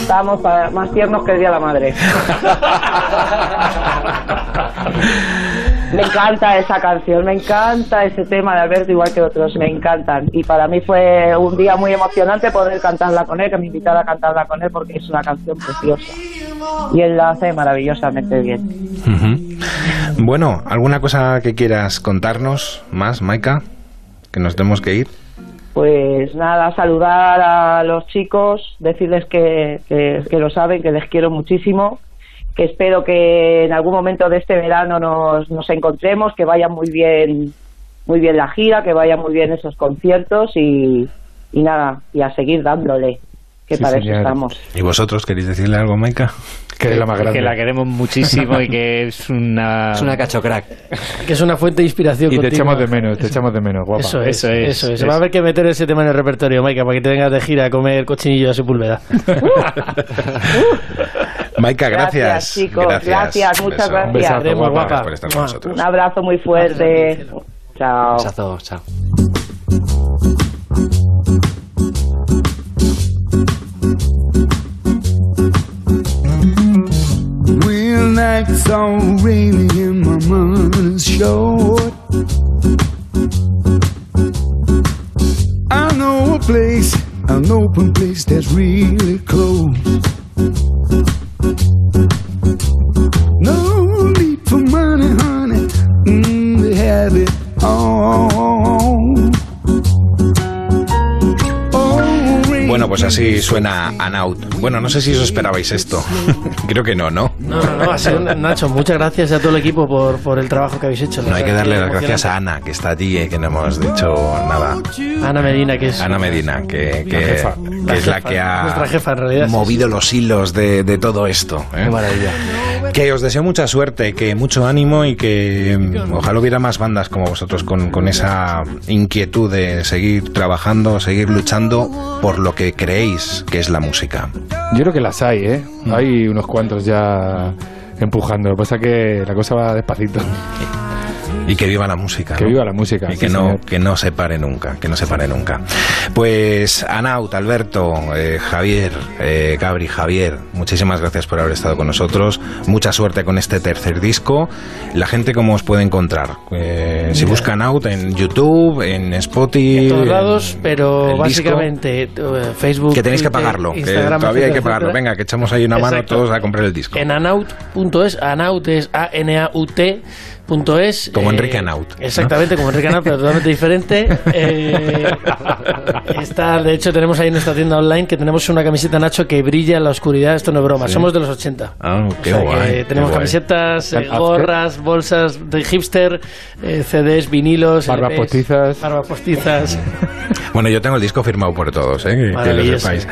S11: Estábamos pa- más tiernos que el Día de la Madre. [LAUGHS] me encanta esa canción, me encanta ese tema de Alberto, igual que otros, me encantan. Y para mí fue un día muy emocionante poder cantarla con él, que me invitara a cantarla con él, porque es una canción preciosa. Y él la hace maravillosamente bien.
S2: Bueno, ¿alguna cosa que quieras contarnos más, Maika? Que nos tenemos que ir.
S11: Pues nada, saludar a los chicos, decirles que, que, que lo saben, que les quiero muchísimo, que espero que en algún momento de este verano nos, nos encontremos, que vaya muy bien, muy bien la gira, que vayan muy bien esos conciertos y, y nada, y a seguir dándole, que
S4: Sí,
S11: para
S4: señor.
S11: eso estamos.
S2: ¿Y vosotros queréis decirle algo, Maika?
S4: Que es la más grande.
S6: Que la queremos muchísimo y que es una...
S5: Es una cacho crack.
S3: Que es una fuente de inspiración
S4: Y te echamos de menos, te echamos de menos, guapa.
S3: Eso es,
S6: Eso es,
S3: eso es.
S6: eso.
S3: Va a haber que meter ese tema en el repertorio, Maika, para que te vengas de gira a comer cochinillo a Sepúlveda. [LAUGHS]
S2: Maika, gracias.
S11: Gracias, chicos, gracias,
S2: Un
S11: muchas
S2: beso.
S11: gracias.
S2: Un besazo,
S3: Queremos,
S2: guapa.
S3: guapa.
S2: Gracias por estar con
S3: Mua.
S2: nosotros.
S11: Un abrazo muy fuerte. Chao.
S5: Besazo, chao.
S12: When nights all rainy and my money's short, I know a place, an open place that's really
S2: suena Anaut. Bueno, no sé si os esperabais esto. [LAUGHS] Creo que no, ¿no?
S3: No, no, no, ha sido Nacho, muchas gracias a todo el equipo por, por el trabajo que habéis hecho.
S2: No hay que darle las gracias a Ana, que está allí, eh, que no hemos dicho nada.
S3: Ana Medina, que es
S2: Ana Medina, que, que-
S3: jefa.
S2: que
S3: La
S2: es la que ha
S3: nuestra jefa, en realidad, sí,
S2: movido los hilos de, de todo esto. ¿eh?
S5: Qué maravilla.
S2: Que os deseo mucha suerte, que mucho ánimo y que mm, ojalá hubiera más bandas como vosotros con, con esa inquietud de seguir trabajando, seguir luchando por lo que creéis que es la música.
S4: Yo creo que las hay, ¿eh?
S2: Mm.
S4: Hay unos cuantos ya empujando. Lo que pasa es que la cosa va despacito. [LAUGHS]
S2: Y que viva la música.
S4: Que
S2: ¿no?
S4: viva la música.
S2: Y
S4: sí,
S2: que no,
S4: señor.
S2: que no se pare nunca, que no se pare nunca. Pues Anaut, Alberto, eh, Javier, eh, Gabri, Javier, muchísimas gracias por haber estado con nosotros. Mucha suerte con este tercer disco. La gente, ¿cómo os puede encontrar? Eh, si buscan Out en YouTube, en Spotify.
S3: en todos
S2: en
S3: lados, pero
S2: disco.
S3: básicamente eh, Facebook.
S2: Que tenéis que pagarlo, que todavía hay que pagarlo.
S3: etcétera.
S2: Venga, que echamos ahí una mano todos a comprar el disco.
S3: En anaut.es, anaut es A-N-A-U-T.es.
S2: Como Enrique Anaut, ¿no?
S3: Exactamente, como Enrique Anaut, pero totalmente diferente. [LAUGHS] Eh, está, de hecho, tenemos ahí en nuestra tienda online que tenemos una camiseta Nacho que brilla en la oscuridad. Esto no es broma,
S2: Sí.
S3: somos de los 80.
S2: Ah, qué
S3: O sea que
S2: guay. qué
S3: tenemos
S2: guay.
S3: camisetas, eh, gorras, bolsas de hipster, eh, CDs, vinilos,
S4: Barbas
S3: LPs,
S4: postizas.
S3: barbas postizas. [LAUGHS]
S2: Bueno, yo tengo el disco firmado por todos, ¿eh? que, lo sepáis.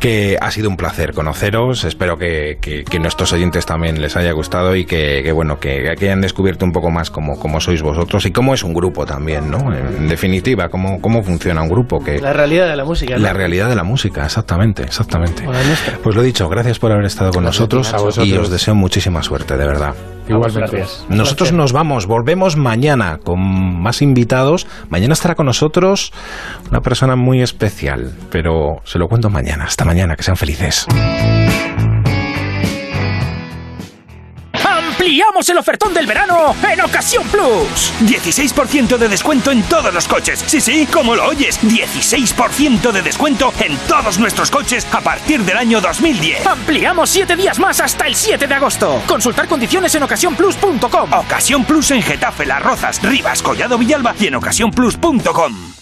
S2: Que ha sido un placer conoceros. Espero que, que, que nuestros oyentes también les haya gustado y que, que, bueno, que, que hayan descubierto un poco más cómo, cómo sois vosotros y cómo es un grupo también, ¿no? En definitiva, cómo, cómo funciona un grupo. Que,
S3: La realidad de la música. ¿no?
S2: la realidad de la música, exactamente, exactamente. Pues lo dicho, gracias por haber estado con nosotros y os deseo muchísima suerte, de verdad.
S4: Igualmente.
S6: Gracias.
S2: Nosotros nos vamos, volvemos mañana con más invitados. Mañana estará con nosotros una persona muy especial, pero se lo cuento mañana. Hasta mañana, que sean felices.
S13: ¡Ampliamos el ofertón del verano en Ocasión Plus!
S14: 16% de descuento en todos los coches. Sí, sí, como lo oyes. 16% de descuento en todos nuestros coches a partir del año 2010.
S13: Ampliamos 7 días más hasta el 7 de agosto. Consultar condiciones en ocasiónplus.com.
S14: Ocasión Plus en Getafe, Las Rozas, Rivas, Collado Villalba y en ocasiónplus.com.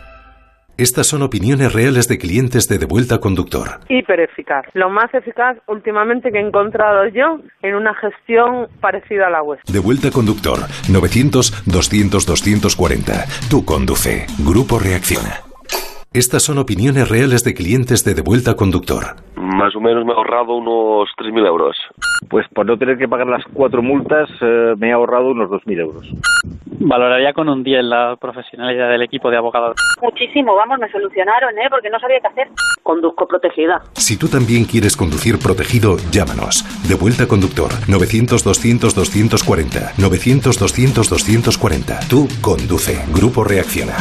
S15: Estas son opiniones reales de clientes de Devuelta Conductor.
S16: hiper eficaz. Lo más eficaz últimamente que he encontrado yo en una gestión parecida a la vuestra.
S15: Devuelta Conductor 900-200-240. Tú conduce. Grupo Reacciona. Estas son opiniones reales de clientes de Devuelta Conductor.
S17: Más o menos me he ahorrado unos 3.000 euros.
S18: Pues por no tener que pagar las cuatro multas eh, me he ahorrado unos 2.000 euros.
S19: Valoraría con un 10 la profesionalidad del equipo de abogados.
S20: Muchísimo, vamos, me solucionaron, ¿eh? Porque no sabía qué hacer. Conduzco protegida.
S15: Si tú también quieres conducir protegido, llámanos. Devuelta Conductor 900-200-240. 900-200-240. Tú conduce. Grupo Reacciona.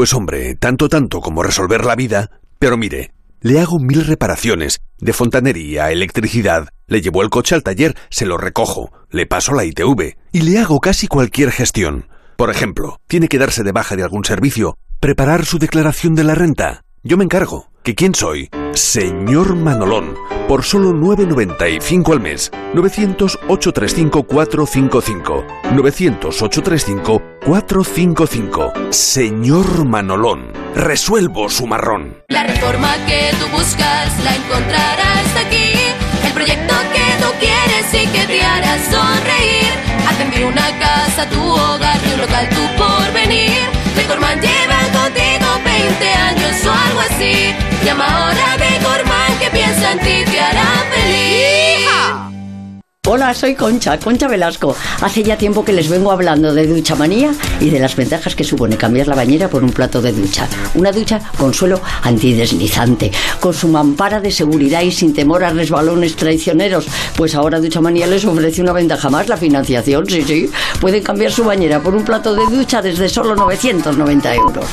S21: Pues hombre, tanto tanto como resolver la vida, pero mire, le hago mil reparaciones, de fontanería, electricidad, le llevo el coche al taller, se lo recojo, le paso la ITV y le hago casi cualquier gestión. Por ejemplo, tiene que darse de baja de algún servicio, preparar su declaración de la renta. Yo me encargo. ¿Que quién soy? Señor Manolón. Por solo 9.95 al mes. 900-835-455. 900-835-455. Señor Manolón. Resuelvo su marrón.
S22: La reforma que tú buscas la encontrarás aquí. El proyecto que tú quieres y que te hará sonreír. Haceme una casa, tu hogar y un local, tu porvenir. Decorman lleva contigo 20 años o algo así. Llama ahora a Decorman que piensa en ti, te hará feliz.
S23: Hola, soy Concha, Concha Velasco. Hace ya tiempo que les vengo hablando de ducha manía y de las ventajas que supone cambiar la bañera por un plato de ducha. Una ducha con suelo antideslizante, con su mampara de seguridad y sin temor a resbalones traicioneros. Pues ahora Ducha Manía les ofrece una ventaja más, la financiación, sí, sí. Pueden cambiar su bañera por un plato de ducha desde solo 990 euros.